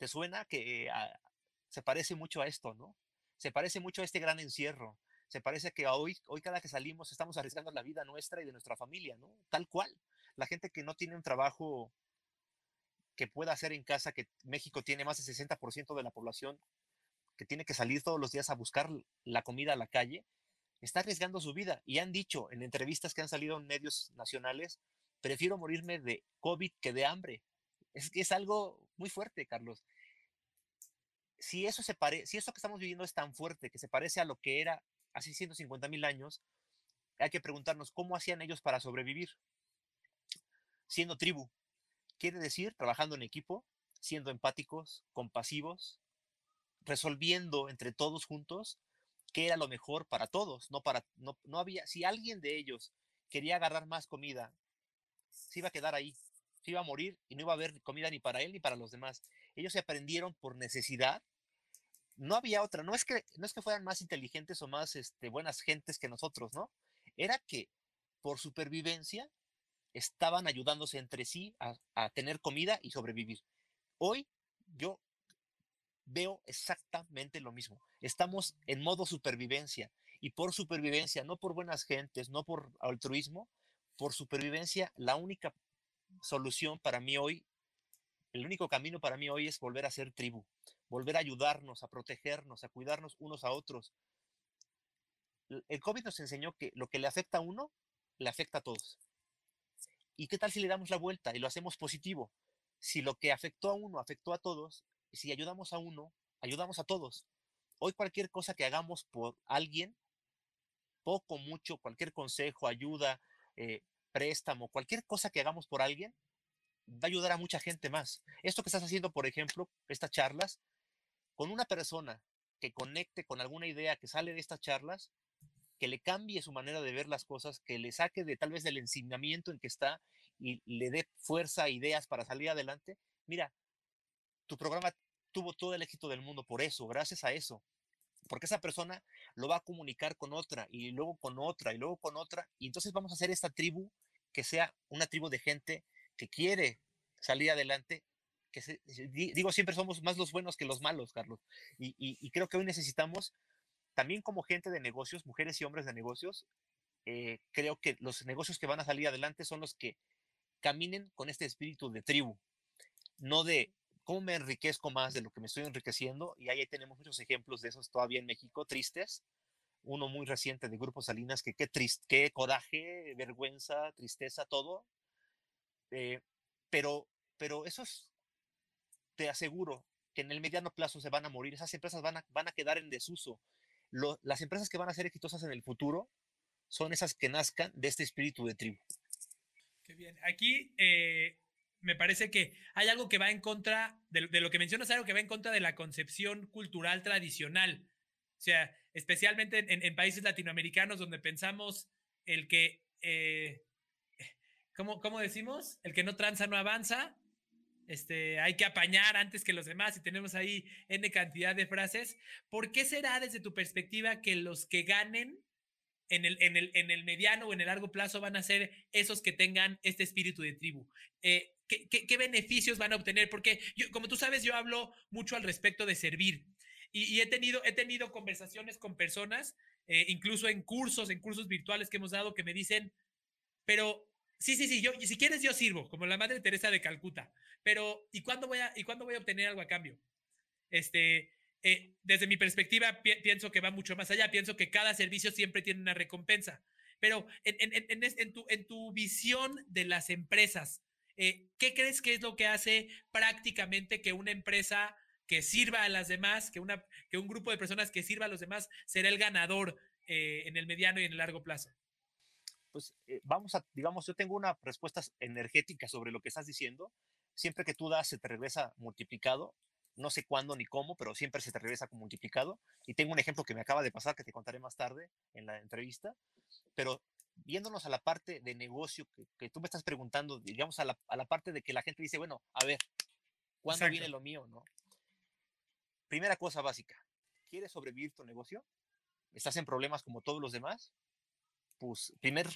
¿Te suena que ah, se parece mucho a esto, no? Se parece mucho a este gran encierro. Se parece que hoy, hoy cada que salimos estamos arriesgando la vida nuestra y de nuestra familia, ¿no? Tal cual. La gente que no tiene un trabajo que pueda hacer en casa, que México tiene más del 60% de la población que tiene que salir todos los días a buscar la comida a la calle, está arriesgando su vida. Y han dicho en entrevistas que han salido en medios nacionales, prefiero morirme de COVID que de hambre. Es es algo muy fuerte, Carlos. Si eso, se pare, si eso que estamos viviendo es tan fuerte, que se parece a lo que era hace 150 mil años, hay que preguntarnos cómo hacían ellos para sobrevivir. Siendo tribu, Quiere decir trabajando en equipo, siendo empáticos, compasivos, resolviendo entre todos juntos qué era lo mejor para todos, no para no, no había si alguien de ellos quería agarrar más comida, se iba a quedar ahí, se iba a morir y no iba a haber comida ni para él ni para los demás. Ellos se aprendieron por necesidad. No había otra, no es que no es que fueran más inteligentes o más este, buenas gentes que nosotros, ¿no? Era que por supervivencia estaban ayudándose entre sí a, tener comida y sobrevivir. Hoy yo veo exactamente lo mismo. Estamos en modo supervivencia y por supervivencia, no por buenas gentes, no por altruismo, por supervivencia, la única solución para mí hoy, el único camino para mí hoy es volver a ser tribu, volver a ayudarnos, a protegernos, a cuidarnos unos a otros. El COVID nos enseñó que lo que le afecta a uno, le afecta a todos. ¿Y qué tal si le damos la vuelta y lo hacemos positivo? Si lo que afectó a uno afectó a todos, si ayudamos a uno, ayudamos a todos. Hoy cualquier cosa que hagamos por alguien, poco, mucho, cualquier consejo, ayuda, eh, préstamo, cualquier cosa que hagamos por alguien, va a ayudar a mucha gente más. Esto que estás haciendo, por ejemplo, estas charlas, con una persona que conecte con alguna idea que sale de estas charlas, que le cambie su manera de ver las cosas, que le saque de tal vez del ensignamiento en que está y le dé fuerza, ideas para salir adelante. Mira, tu programa tuvo todo el éxito del mundo por eso, gracias a eso. Porque esa persona lo va a comunicar con otra y luego con otra y luego con otra. Y entonces vamos a hacer esta tribu que sea una tribu de gente que quiere salir adelante. Que digo, siempre somos más los buenos que los malos, Carlos. y creo que hoy necesitamos también como gente de negocios, mujeres y hombres de negocios, eh, creo que los negocios que van a salir adelante son los que caminen con este espíritu de tribu, no de cómo me enriquezco más de lo que me estoy enriqueciendo. Y ahí tenemos muchos ejemplos de esos todavía en México, tristes. Uno muy reciente de Grupo Salinas, que qué, triste, qué coraje, vergüenza, tristeza, todo. Eh, pero, pero esos, te aseguro que en el mediano plazo se van a morir, esas empresas van a, van a quedar en desuso las empresas que van a ser exitosas en el futuro son esas que nazcan de este espíritu de tribu. Qué bien. Aquí eh, me parece que hay algo que va en contra de, lo que mencionas, algo que va en contra de la concepción cultural tradicional. O sea, especialmente en, países latinoamericanos donde pensamos el que, eh, ¿cómo, ¿cómo, decimos? El que no tranza no avanza este, hay que apañar antes que los demás y tenemos ahí N cantidad de frases. ¿Por qué será desde tu perspectiva que los que ganen en el, en el, en el mediano o en el largo plazo van a ser esos que tengan este espíritu de tribu? Eh, ¿qué, beneficios van a obtener? Porque yo, como tú sabes, yo hablo mucho al respecto de servir y, he, tenido, he tenido conversaciones con personas, eh, incluso en cursos, en cursos virtuales que hemos dado, que me dicen, pero Sí, sí, sí, yo, si quieres yo sirvo, como la Madre Teresa de Calcuta, pero ¿y cuándo voy a, y cuándo voy a obtener algo a cambio? Este, eh, desde mi perspectiva, pienso que va mucho más allá, pienso que cada servicio siempre tiene una recompensa, pero en, en, en, tu, en tu visión de las empresas, eh, ¿qué crees que es lo que hace prácticamente que una empresa que sirva a las demás, que, una, que un grupo de personas que sirva a los demás será el ganador eh, en el mediano y en el largo plazo? Pues eh, vamos a, digamos, yo tengo una respuesta energética sobre lo que estás diciendo. Siempre que tú das, se te regresa multiplicado. No sé cuándo ni cómo, pero siempre se te regresa como multiplicado. Y tengo un ejemplo que me acaba de pasar, que te contaré más tarde en la entrevista. Pero viéndonos a la parte de negocio que, tú me estás preguntando, digamos, a la, a la, parte de que la gente dice, bueno, a ver, ¿cuándo viene lo mío? ¿no? Primera cosa básica, ¿quieres sobrevivir tu negocio? ¿Estás en problemas como todos los demás? Pues primer,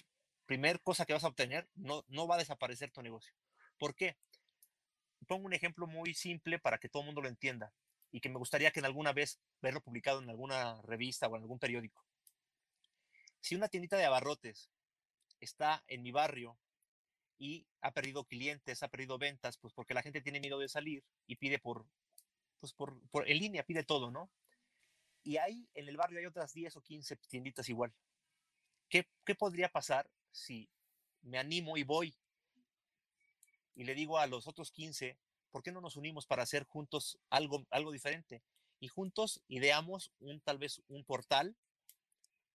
primer cosa que vas a obtener, no, no va a desaparecer tu negocio. ¿Por qué? Pongo un ejemplo muy simple para que todo el mundo lo entienda y que me gustaría que en alguna vez verlo publicado en alguna revista o en algún periódico. Si una tiendita de abarrotes está en mi barrio y ha perdido clientes, ha perdido ventas, pues porque la gente tiene miedo de salir y pide por, pues por, por en línea, pide todo, ¿no? Y ahí en el barrio hay otras 10 o 15 tienditas igual. ¿Qué, ¿Qué podría pasar si me animo y voy y le digo a los otros 15, ¿por qué no nos unimos para hacer juntos algo, algo diferente? Y juntos ideamos un, tal vez un portal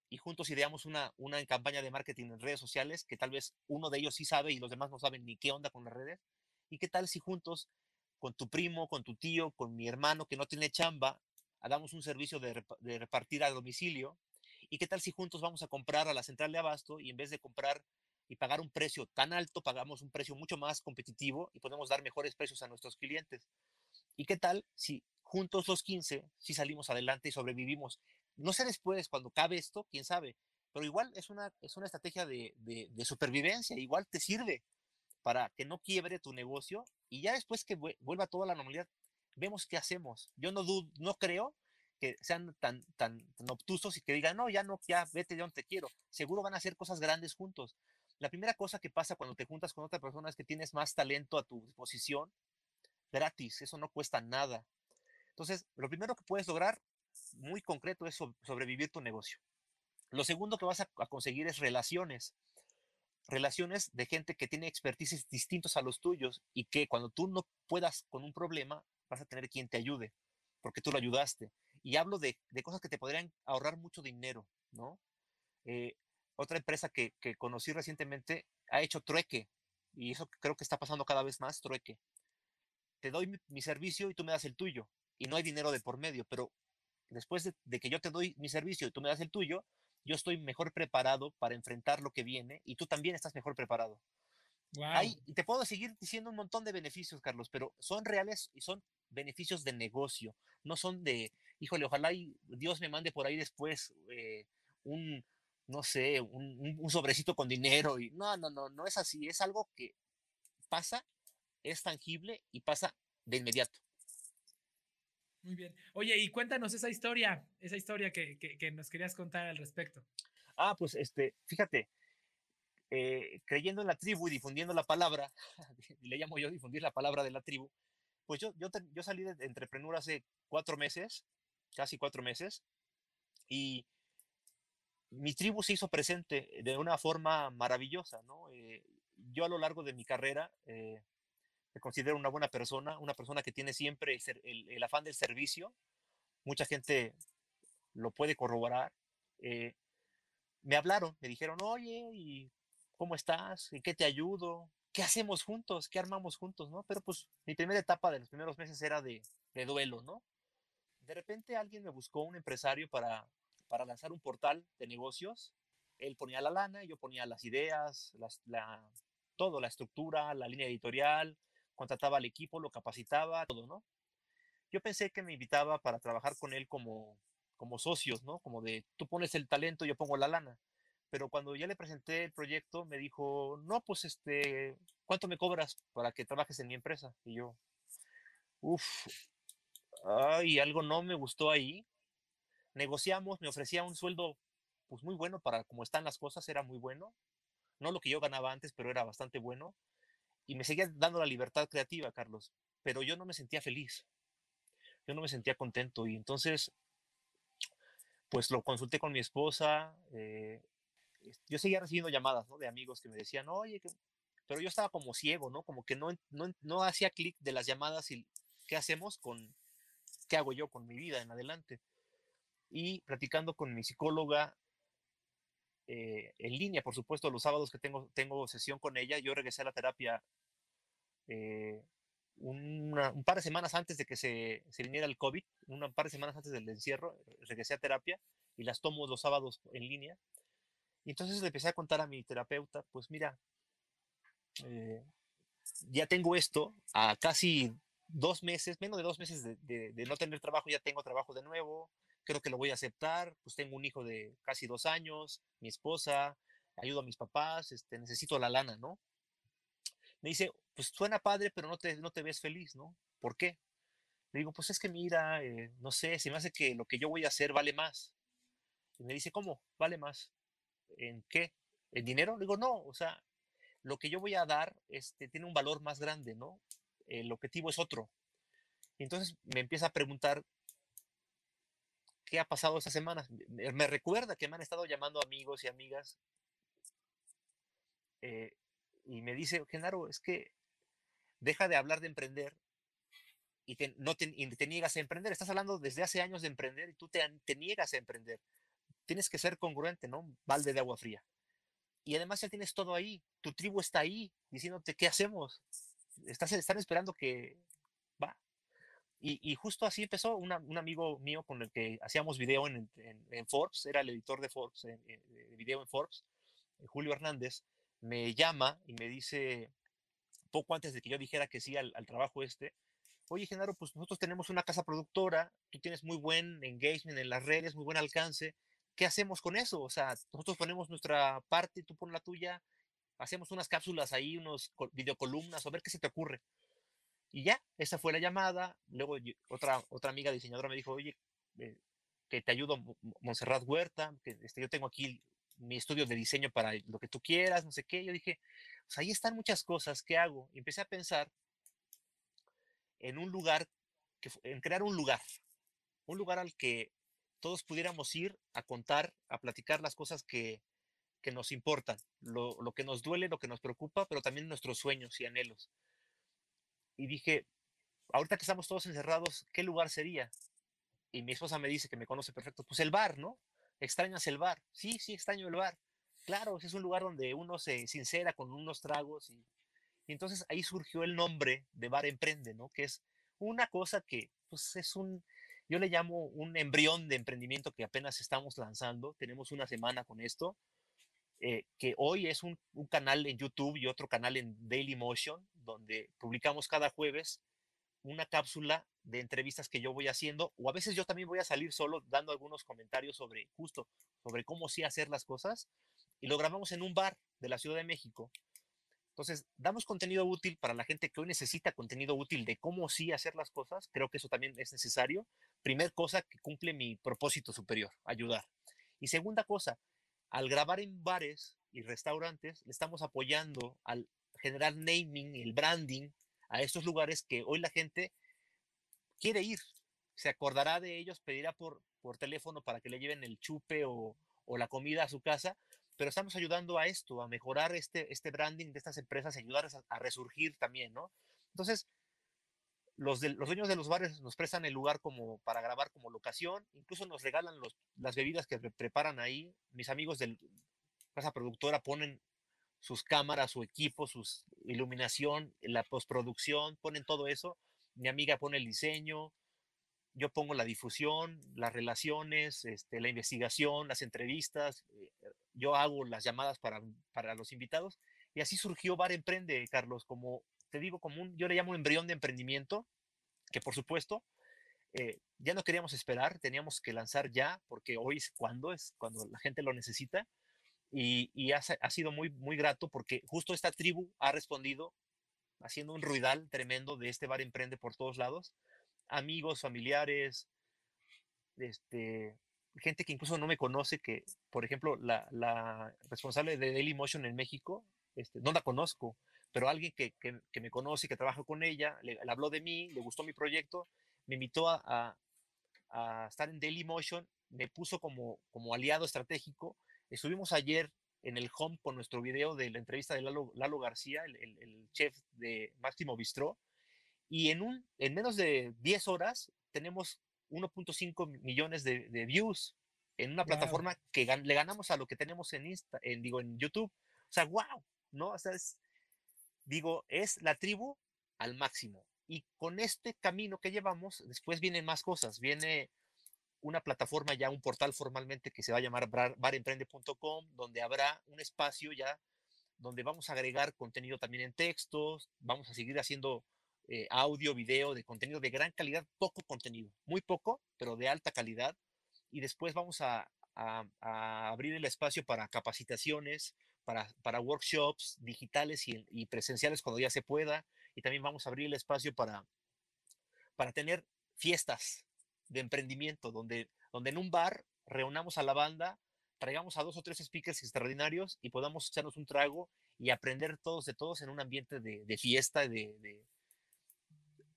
y juntos ideamos una, una campaña de marketing en redes sociales que tal vez uno de ellos sí sabe y los demás no saben ni qué onda con las redes. ¿Y qué tal si juntos, con tu primo, con tu tío, con mi hermano que no tiene chamba, damos un servicio de, de repartir a domicilio? ¿Y qué tal si juntos vamos a comprar a la central de abasto y en vez de comprar y pagar un precio tan alto, pagamos un precio mucho más competitivo y podemos dar mejores precios a nuestros clientes. ¿Y qué tal si juntos los 15, si salimos adelante y sobrevivimos? No sé después, cuando cabe esto, quién sabe, pero igual es una, es una estrategia de, de, supervivencia, igual te sirve para que no quiebre tu negocio y ya después que vuelva toda la normalidad, vemos qué hacemos. Yo no, no creo que sean tan, tan, tan obtusos y que digan, no, ya no, ya vete de donde te quiero. Seguro van a hacer cosas grandes juntos. La primera cosa que pasa cuando te juntas con otra persona es que tienes más talento a tu disposición gratis, eso no cuesta nada. Entonces, lo primero que puedes lograr, muy concreto, es sobrevivir tu negocio. Lo segundo que vas a, conseguir es relaciones. Relaciones de gente que tiene expertices distintos a los tuyos y que cuando tú no puedas con un problema, vas a tener quien te ayude, porque tú lo ayudaste. Y hablo de, cosas que te podrían ahorrar mucho dinero, ¿no? Eh, otra empresa que, conocí recientemente ha hecho trueque, y eso creo que está pasando cada vez más, trueque. Te doy mi, servicio y tú me das el tuyo, y no hay dinero de por medio, pero después de, que yo te doy mi servicio y tú me das el tuyo, yo estoy mejor preparado para enfrentar lo que viene y tú también estás mejor preparado. y te puedo seguir diciendo un montón de beneficios, Carlos, pero son reales y son beneficios de negocio, no son de, híjole, ojalá y Dios me mande por ahí después eh, un, no sé, un, sobrecito con dinero. Y no, no, no, no es así. Es algo que pasa, es tangible y pasa de inmediato. Muy bien. Oye, y cuéntanos esa historia, esa historia que, nos querías contar al respecto. Ah, pues este, fíjate, eh, creyendo en la tribu y difundiendo la palabra, le llamo yo difundir la palabra de la tribu, pues yo, yo, yo salí de Entrepreneur hace cuatro meses, casi cuatro meses, y mi tribu se hizo presente de una forma maravillosa, ¿no? Eh, yo a lo largo de mi carrera eh, me considero una buena persona, una persona que tiene siempre el, afán del servicio. Mucha gente lo puede corroborar. Eh, me hablaron, me dijeron, oye, ¿y cómo estás? ¿En qué te ayudo? ¿Qué hacemos juntos? ¿Qué armamos juntos? ¿no? Pero pues mi primera etapa de los primeros meses era de, de duelo, ¿no? De repente alguien me buscó un empresario para para lanzar un portal de negocios. Él ponía la lana, yo ponía las ideas, la, todo, la estructura, la línea editorial, contrataba al equipo, lo capacitaba, todo, ¿no? Yo pensé que me invitaba para trabajar con él como, como socios, ¿no? Como de, tú pones el talento, yo pongo la lana. Pero cuando ya le presenté el proyecto, me dijo, no, pues este, ¿cuánto me cobras para que trabajes en mi empresa? Y yo, uff, ay, algo no me gustó ahí. Negociamos, me ofrecía un sueldo pues muy bueno para como están las cosas, era muy bueno, no lo que yo ganaba antes, pero era bastante bueno, y me seguía dando la libertad creativa, Carlos, pero yo no me sentía feliz, yo no me sentía contento, y entonces, pues lo consulté con mi esposa, eh, yo seguía recibiendo llamadas, ¿no? De amigos que me decían, oye, pero yo estaba como ciego, ¿no? Como que no, no, no hacía clic de las llamadas y qué hacemos con, qué hago yo con mi vida en adelante y platicando con mi psicóloga eh, en línea, por supuesto, los sábados que tengo, tengo sesión con ella, yo regresé a la terapia eh, un par de semanas antes de que se, viniera el COVID, un par de semanas antes del encierro, regresé a terapia y las tomo los sábados en línea. Y entonces le empecé a contar a mi terapeuta, pues mira, eh, ya tengo esto, a casi dos meses, menos de dos meses de, de, no tener trabajo, ya tengo trabajo de nuevo, creo que lo voy a aceptar, pues tengo un hijo de casi dos años, mi esposa, ayudo a mis papás, este, necesito la lana, ¿no? Me dice, pues suena padre, pero no te, no te ves feliz, ¿no? ¿Por qué? Le digo, pues es que mira, eh, no sé, se me hace que lo que yo voy a hacer vale más. Y me dice, ¿cómo? ¿Vale más? ¿En qué? ¿En dinero? Le digo, no, o sea, lo que yo voy a dar este, tiene un valor más grande, ¿no? El objetivo es otro. Y entonces me empieza a preguntar qué ha pasado esta semana. Me recuerda que me han estado llamando amigos y amigas eh, y me dice, Genaro, es que deja de hablar de emprender y te, no te, niegas a emprender. Estás hablando desde hace años de emprender y tú te, te niegas a emprender. Tienes que ser congruente, ¿no? Balde de agua fría. Y además ya tienes todo ahí. Tu tribu está ahí diciéndote, ¿qué hacemos? Estás, están esperando que va. Y, justo así empezó un amigo mío con el que hacíamos video en, Forbes, era el editor de Forbes, de video en Forbes, eh, Julio Hernández me llama y me dice, poco antes de que yo dijera que sí al, trabajo este, oye Genaro, pues nosotros tenemos una casa productora, tú tienes muy buen engagement en las redes, muy buen alcance, ¿qué hacemos con eso? O sea, nosotros ponemos nuestra parte, tú pones la tuya, hacemos unas cápsulas ahí, unos videocolumnas, a ver qué se te ocurre. Y ya, esa fue la llamada. Luego otra, otra amiga diseñadora me dijo, oye, eh, que te ayudo, Montserrat Huerta, que este, yo tengo aquí mi estudio de diseño para lo que tú quieras, no sé qué. Yo dije, pues ahí están muchas cosas, ¿qué hago? Y empecé a pensar en un lugar, que, en crear un lugar, un lugar al que todos pudiéramos ir a contar, a platicar las cosas que, que nos importan, lo, lo, que nos duele, lo que nos preocupa, pero también nuestros sueños y anhelos. Y dije, ahorita que estamos todos encerrados, ¿qué lugar sería? Y mi esposa me dice que me conoce perfecto, pues el bar, ¿no? ¿Extrañas el bar? Sí, sí, extraño el bar. Claro, es un lugar donde uno se sincera con unos tragos y, entonces ahí surgió el nombre de Bar Emprende, ¿no? Que es una cosa que, pues es un, yo le llamo un embrión de emprendimiento que apenas estamos lanzando. Tenemos una semana con esto, eh, que hoy es un, canal en YouTube y otro canal en Daily Motion, donde publicamos cada jueves una cápsula de entrevistas que yo voy haciendo, o a veces yo también voy a salir solo dando algunos comentarios sobre justo, sobre cómo sí hacer las cosas, y lo grabamos en un bar de la Ciudad de México. Entonces, damos contenido útil para la gente que hoy necesita contenido útil de cómo sí hacer las cosas. Creo que eso también es necesario. Primer cosa que cumple mi propósito superior, ayudar. Y segunda cosa, al grabar en bares y restaurantes, le estamos apoyando al generar naming, el branding a estos lugares que hoy la gente quiere ir. Se acordará de ellos, pedirá por, por teléfono para que le lleven el chupe o, la comida a su casa, pero estamos ayudando a esto, a mejorar este, este branding de estas empresas, ayudar a, resurgir también, ¿no? Entonces, los, los dueños de los bares nos prestan el lugar como para grabar como locación, incluso nos regalan los, las bebidas que preparan ahí. Mis amigos de casa productora ponen sus cámaras, su equipo, su iluminación, la postproducción, ponen todo eso. Mi amiga pone el diseño, yo pongo la difusión, las relaciones, este, la investigación, las entrevistas, eh, yo hago las llamadas para, para los invitados. Y así surgió Bar Emprende, Carlos, como te digo, como un, yo le llamo embrión de emprendimiento, que por supuesto eh, ya no queríamos esperar, teníamos que lanzar ya, porque hoy es cuando, es cuando la gente lo necesita y, ha, sido muy, muy grato porque justo esta tribu ha respondido haciendo un ruidal tremendo de este bar emprende por todos lados. Amigos, familiares, este, gente que incluso no me conoce, que por ejemplo la, responsable de Daily Motion en México, este, no la conozco, pero alguien que, me conoce y que trabaja con ella, le, habló de mí, le gustó mi proyecto, me invitó a, a, estar en Daily Motion, me puso como, como aliado estratégico Estuvimos ayer en el home con nuestro video de la entrevista de Lalo, García, el, chef de Máximo Bistró, y en, un, en menos de 10 horas tenemos 1.5 millones de, views en una plataforma que le ganamos a lo que tenemos en, Insta, en, digo, en YouTube. O sea, wow, ¿no? O sea, digo, es la tribu al máximo. Y con este camino que llevamos, después vienen más cosas. Viene una plataforma ya, un portal formalmente que se va a llamar baremprende.com, donde habrá un espacio ya donde vamos a agregar contenido también en textos, vamos a seguir haciendo eh, audio, video, de contenido de gran calidad, poco contenido, muy poco, pero de alta calidad, y después vamos a, abrir el espacio para capacitaciones, para, para workshops digitales y, y, presenciales cuando ya se pueda. Y también vamos a abrir el espacio para, para tener fiestas de emprendimiento, donde, donde en un bar reunamos a la banda, traigamos a dos o tres speakers extraordinarios y podamos echarnos un trago y aprender todos de todos en un ambiente de, fiesta, de,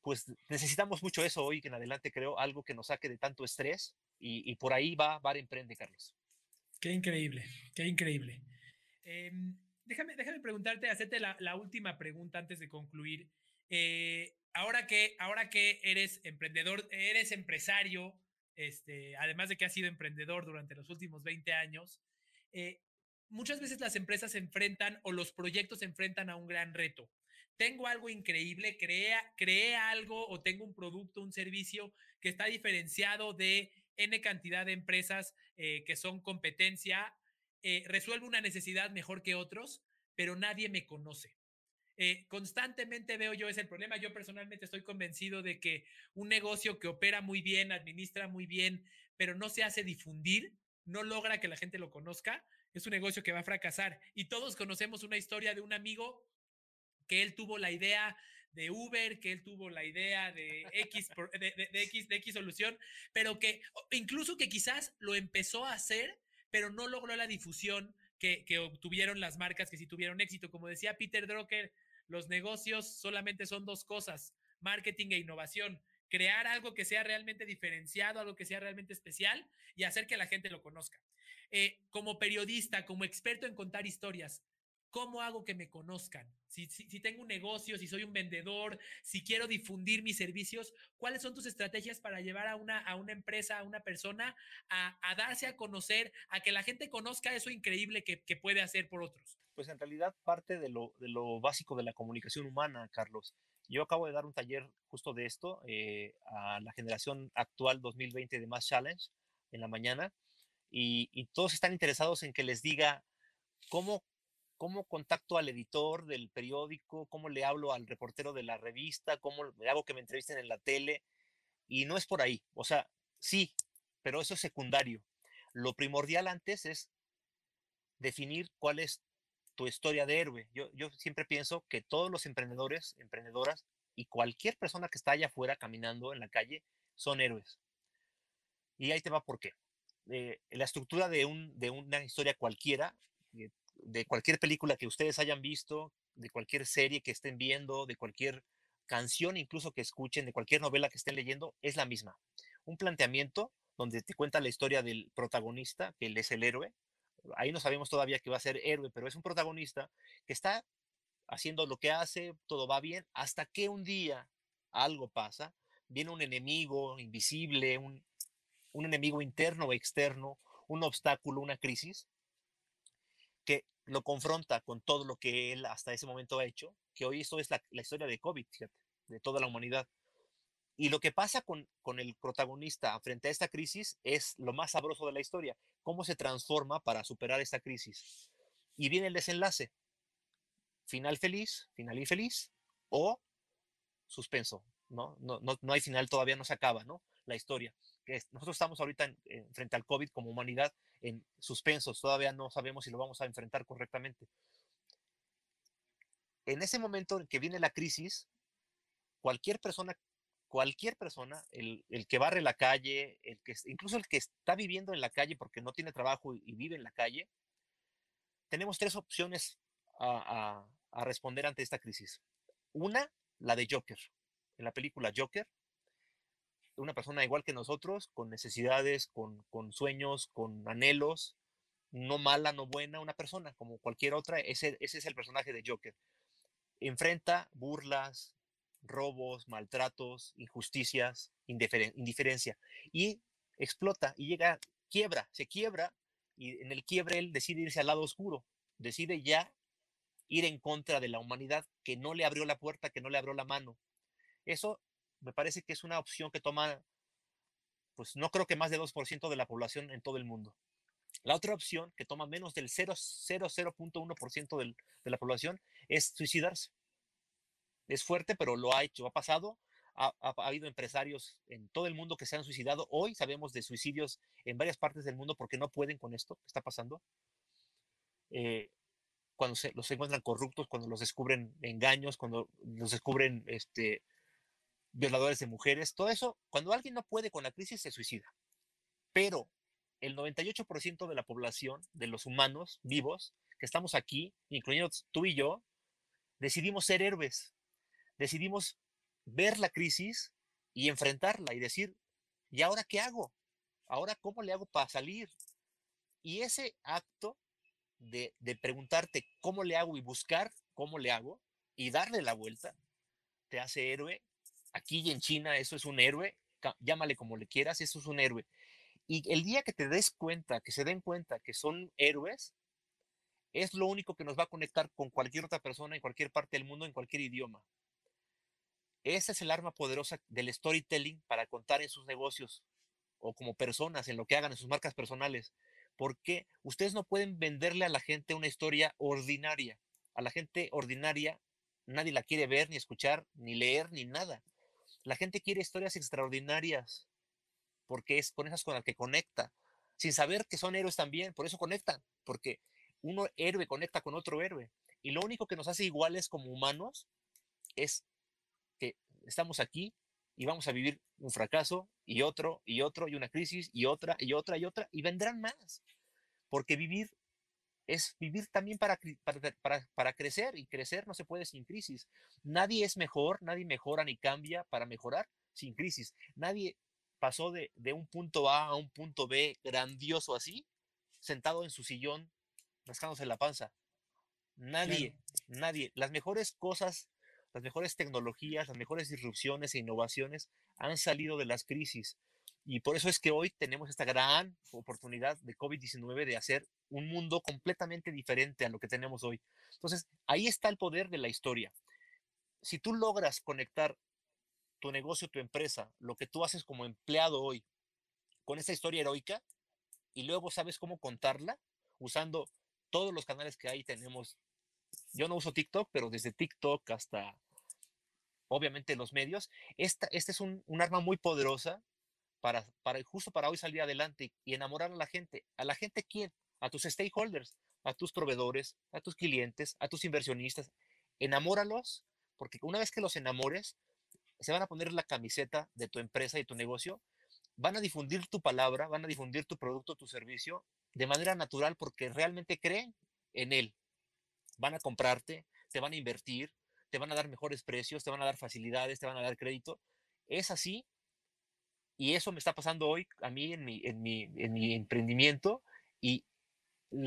pues necesitamos mucho eso hoy en adelante, creo, algo que nos saque de tanto estrés y, por ahí va Bar Emprende, Carlos. Qué increíble, qué increíble. Em, déjame, déjame preguntarte, hacerte la, última pregunta antes de concluir. Eh, ahora, que, ahora que eres emprendedor, eres empresario, este, además de que has sido emprendedor durante los últimos 20 años, eh, muchas veces las empresas se enfrentan o los proyectos se enfrentan a un gran reto. Tengo algo increíble, creé, algo o tengo un producto, un servicio que está diferenciado de N cantidad de empresas eh, que son competencia, eh, resuelve una necesidad mejor que otros, pero nadie me conoce. Eh, constantemente veo yo ese el problema. Yo personalmente estoy convencido de que un negocio que opera muy bien, administra muy bien, pero no se hace difundir, no logra que la gente lo conozca, es un negocio que va a fracasar. Y todos conocemos una historia de un amigo que él tuvo la idea de Uber, que él tuvo la idea de X, de, X, de X solución, pero que incluso que quizás lo empezó a hacer, pero no logró la difusión que, que, obtuvieron las marcas que sí tuvieron éxito. Como decía Peter Drucker, los negocios solamente son dos cosas, marketing e innovación. Crear algo que sea realmente diferenciado, algo que sea realmente especial y hacer que la gente lo conozca. Eh, como periodista, como experto en contar historias, ¿Cómo hago que me conozcan? Si, tengo un negocio, si soy un vendedor, si quiero difundir mis servicios, ¿cuáles son tus estrategias para llevar a una, a una empresa, a una persona a, darse a conocer, a que la gente conozca eso increíble que, puede hacer por otros? Pues en realidad parte de lo, básico de la comunicación humana, Carlos. Yo acabo de dar un taller justo de esto eh, a la generación actual 2020 de Mass Challenge en la mañana y todos están interesados en que les diga cómo cómo contacto al editor del periódico, cómo le hablo al reportero de la revista, cómo le hago que me entrevisten en la tele. Y no es por ahí. O sea, sí, pero eso es secundario. Lo primordial antes es definir cuál es tu historia de héroe. Yo, siempre pienso que todos los emprendedores, emprendedoras y cualquier persona que está allá afuera caminando en la calle son héroes. Y ahí te va por qué. Eh, la estructura de una historia cualquiera eh, de cualquier película que ustedes hayan visto, de cualquier serie que estén viendo, de cualquier canción incluso que escuchen, de cualquier novela que estén leyendo, es la misma. Un planteamiento donde te cuenta la historia del protagonista, que él es el héroe. Ahí no sabemos todavía que va a ser héroe, pero es un protagonista que está haciendo lo que hace, todo va bien, hasta que un día algo pasa, viene un enemigo invisible, un, un enemigo interno o externo, un obstáculo, una crisis, lo confronta con todo lo que él hasta ese momento ha hecho, que hoy esto es la, historia de COVID, de toda la humanidad. Y lo que pasa con, con el protagonista frente a esta crisis es lo más sabroso de la historia, cómo se transforma para superar esta crisis. Y viene el desenlace, final feliz, final infeliz o suspenso, ¿no? No, no, no hay final, todavía no se acaba, ¿no? La historia. Nosotros estamos ahorita frente al COVID como humanidad en suspensos, todavía no sabemos si lo vamos a enfrentar correctamente. En ese momento en que viene la crisis, cualquier persona, cualquier persona, el, que barre la calle, el que, incluso el que está viviendo en la calle porque no tiene trabajo y, vive en la calle, tenemos tres opciones a, a responder ante esta crisis. Una, la de Joker. En la película Joker, una persona igual que nosotros, con necesidades, con, sueños, con anhelos, no mala, no buena, una persona como cualquier otra, ese, ese es el personaje de Joker. Enfrenta burlas, robos, maltratos, injusticias, indiferencia y explota y llega, quiebra, se quiebra y en el quiebre él decide irse al lado oscuro, decide ya ir en contra de la humanidad que no le abrió la puerta, que no le abrió la mano. Eso me parece que es una opción que toma, pues no creo que más de 2% de la población en todo el mundo. La otra opción, que toma menos del 0,0.1% de la población, es suicidarse. Es fuerte, pero lo ha hecho, ha pasado. ha, habido empresarios en todo el mundo que se han suicidado. Hoy sabemos de suicidios en varias partes del mundo porque no pueden con esto que está pasando. Eh, cuando se, los encuentran corruptos, cuando los descubren engaños, cuando los descubren este, violadores de mujeres, todo eso, cuando alguien no puede con la crisis, se suicida. Pero el 98% de la población, de los humanos vivos, que estamos aquí, incluyendo tú y yo, decidimos ser héroes. Decidimos ver la crisis y enfrentarla y decir, ¿y ahora qué hago? ¿Ahora cómo le hago para salir? Y ese acto de, de preguntarte cómo le hago y buscar cómo le hago y darle la vuelta, te hace héroe. Aquí y en China eso es un héroe, llámale como le quieras, eso es un héroe. Y el día que te des cuenta, que se den cuenta que son héroes, es lo único que nos va a conectar con cualquier otra persona en cualquier parte del mundo, en cualquier idioma. Ese es el arma poderosa del storytelling para contar en sus negocios o como personas, en lo que hagan en sus marcas personales. Porque ustedes no pueden venderle a la gente una historia ordinaria. A la gente ordinaria nadie la quiere ver, ni escuchar, ni leer, ni nada. La gente quiere historias extraordinarias porque es con esas con las que conecta, sin saber que son héroes también, por eso conectan, porque uno héroe conecta con otro héroe. Y lo único que nos hace iguales como humanos es que estamos aquí y vamos a vivir un fracaso y otro y otro y una crisis y otra y otra y otra y vendrán más. Porque vivir es vivir también para, para, para, crecer y crecer no se puede sin crisis. Nadie es mejor, nadie mejora ni cambia para mejorar sin crisis. Nadie pasó de, de un punto A a un punto B grandioso así, sentado en su sillón rascándose la panza. Nadie, nadie. Las mejores cosas, las mejores tecnologías, las mejores disrupciones e innovaciones han salido de las crisis. Y por eso es que hoy tenemos esta gran oportunidad de COVID-19 de hacer un mundo completamente diferente a lo que tenemos hoy. Entonces, ahí está el poder de la historia. Si tú logras conectar tu negocio, tu empresa, lo que tú haces como empleado hoy, con esa historia heroica, y luego sabes cómo contarla, usando todos los canales que hay tenemos. Yo no uso TikTok, pero desde TikTok hasta, obviamente, los medios. Esta, este es un, arma muy poderosa para, para, justo para hoy salir adelante y enamorar a la gente. ¿A la gente quién? A tus stakeholders, a tus proveedores, a tus clientes, a tus inversionistas. Enamóralos, porque una vez que los enamores, se van a poner la camiseta de tu empresa y tu negocio, van a difundir tu palabra, van a difundir tu producto, tu servicio de manera natural porque realmente creen en él. Van a comprarte, te van a invertir, te van a dar mejores precios, te van a dar facilidades, te van a dar crédito. Es así y eso me está pasando hoy a mí en mi, en mi, en mi emprendimiento y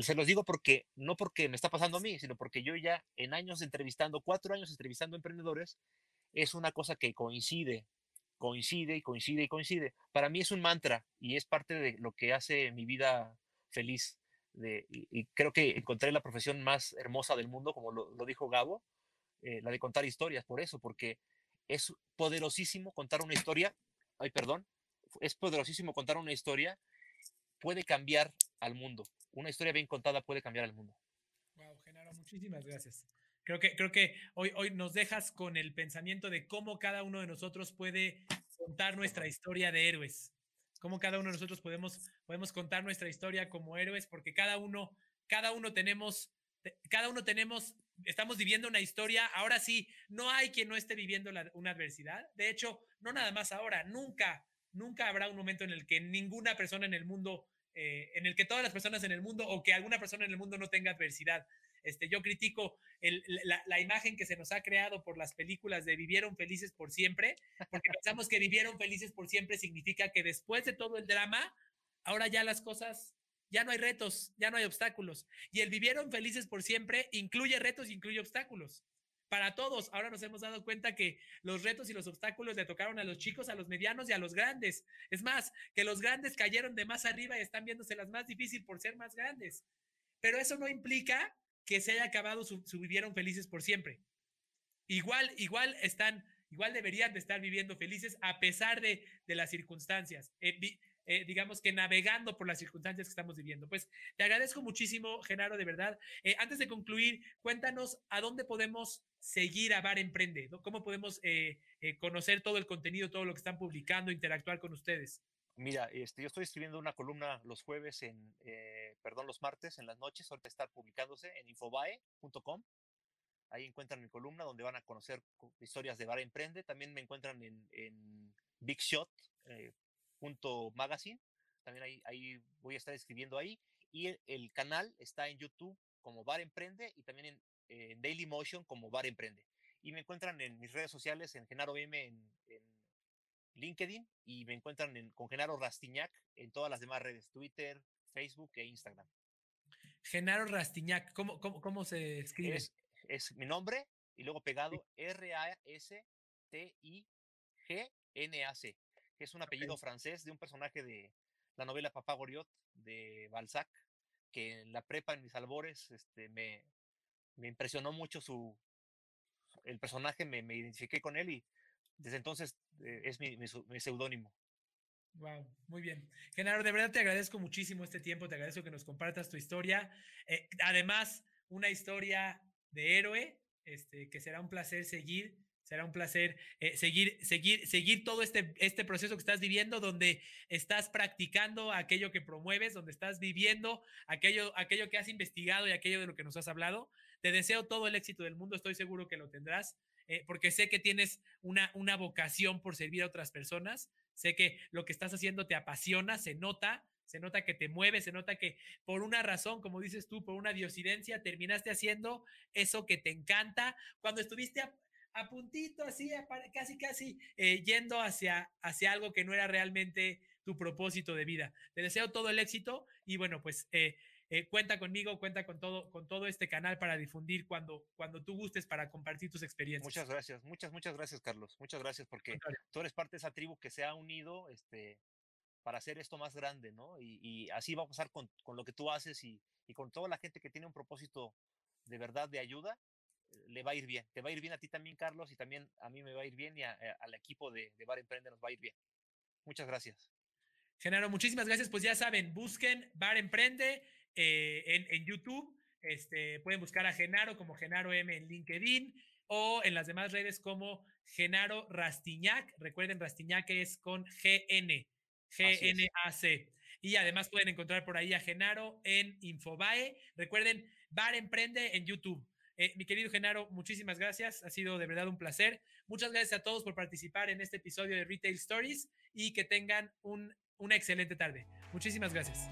se los digo porque, no porque me está pasando a mí, sino porque yo ya en años entrevistando, cuatro años entrevistando emprendedores, es una cosa que coincide, coincide y coincide y coincide. Para mí es un mantra y es parte de lo que hace mi vida feliz de, y, creo que encontré la profesión más hermosa del mundo, como lo, dijo Gabo, eh, la de contar historias, por eso, porque es poderosísimo contar una historia, ay, perdón, es poderosísimo contar una historia, puede cambiar al mundo. Una historia bien contada puede cambiar al mundo. Wow, Genaro, muchísimas gracias. Creo que, creo que hoy, hoy nos dejas con el pensamiento de cómo cada uno de nosotros puede contar nuestra historia de héroes cómo cada uno de nosotros podemos, podemos contar nuestra historia como héroes, porque cada uno, cada uno tenemos, cada uno tenemos, estamos viviendo una historia. Ahora sí, no hay quien no esté viviendo una adversidad. De hecho, no nada más ahora, nunca, nunca habrá un momento en el que ninguna persona en el mundo, eh, en el que todas las personas en el mundo o que alguna persona en el mundo no tenga adversidad. Este, yo critico la, imagen que se nos ha creado por las películas de vivieron felices por siempre, porque pensamos que vivieron felices por siempre significa que después de todo el drama, ahora ya las cosas, ya no hay retos, ya no hay obstáculos. Y el vivieron felices por siempre incluye retos, incluye obstáculos. Para todos, ahora nos hemos dado cuenta que los retos y los obstáculos le tocaron a los chicos, a los medianos y a los grandes. Es más, que los grandes cayeron de más arriba y están viéndose las más difícil por ser más grandes. Pero eso no implica que se haya acabado su, vivieron felices por siempre. Igual, igual están, igual deberían de estar viviendo felices a pesar de, las circunstancias. Eh, eh, digamos que navegando por las circunstancias que estamos viviendo. Pues te agradezco muchísimo, Genaro, de verdad. Eh, antes de concluir, cuéntanos a dónde podemos seguir a Bar Emprende, ¿no? ¿Cómo podemos eh, conocer todo el contenido, todo lo que están publicando, interactuar con ustedes? Mira, este, yo estoy escribiendo una columna los jueves en, perdón, los martes en las noches, ahorita está publicándose en infobae.com. Ahí encuentran mi columna donde van a conocer historias de Bar Emprende. También me encuentran en, en Big Shot, punto magazine. También ahí, ahí voy a estar escribiendo ahí. Y el, canal está en YouTube como Bar Emprende y también en, en, Daily Motion como Bar Emprende. Y me encuentran en mis redes sociales, en Genaro M en, LinkedIn y me encuentran en, con Genaro Rastiñac en todas las demás redes, Twitter, Facebook e Instagram. Genaro Rastiñac, ¿cómo, cómo, cómo se escribe? Es, es, mi nombre y luego pegado R-A-S-T-I-G-N-A-C que es un apellido francés de un personaje de la novela Papá Goriot de Balzac, que en la prepa, en mis albores, este, me, me impresionó mucho su, el personaje, me, me, identifiqué con él y desde entonces eh, es mi, mi, seudónimo. Wow, muy bien. Genaro, de verdad te agradezco muchísimo este tiempo, te agradezco que nos compartas tu historia. Eh, además, una historia de héroe, este, que será un placer seguir Será un placer eh, seguir, seguir, seguir todo este, este proceso que estás viviendo, donde estás practicando aquello que promueves, donde estás viviendo aquello, aquello que has investigado y aquello de lo que nos has hablado. Te deseo todo el éxito del mundo, estoy seguro que lo tendrás, eh, porque sé que tienes una, una vocación por servir a otras personas. Sé que lo que estás haciendo te apasiona, se nota, se nota que te mueves, se nota que por una razón, como dices tú, por una diosidencia, terminaste haciendo eso que te encanta. Cuando estuviste a, puntito, así, casi, casi eh, yendo hacia, hacia algo que no era realmente tu propósito de vida. Te deseo todo el éxito y bueno, pues eh, eh, cuenta conmigo, cuenta con todo, con todo este canal para difundir cuando, cuando tú gustes para compartir tus experiencias. Muchas gracias, muchas, muchas gracias, Carlos. Muchas gracias porque tú eres parte de esa tribu que se ha unido este, para hacer esto más grande, ¿no? Y, así va a pasar con, con, lo que tú haces y, y con toda la gente que tiene un propósito de verdad de ayuda le va a ir bien. Te va a ir bien a ti también, Carlos, y también a mí me va a ir bien y eh, al equipo de, Bar Emprende nos va a ir bien. Muchas gracias. Genaro, muchísimas gracias. Pues ya saben, busquen Bar Emprende eh, en, en, YouTube. Este, pueden buscar a Genaro como Genaro M en LinkedIn o en las demás redes como Genaro Rastiñac. Recuerden, Rastiñac es con GN, G-N-A-C. Y además pueden encontrar por ahí a Genaro en Infobae. Recuerden, Bar Emprende en YouTube. Eh, mi querido Genaro, muchísimas gracias. Ha sido de verdad un placer. Muchas gracias a todos por participar en este episodio de Retail Stories y que tengan una excelente tarde. Muchísimas gracias.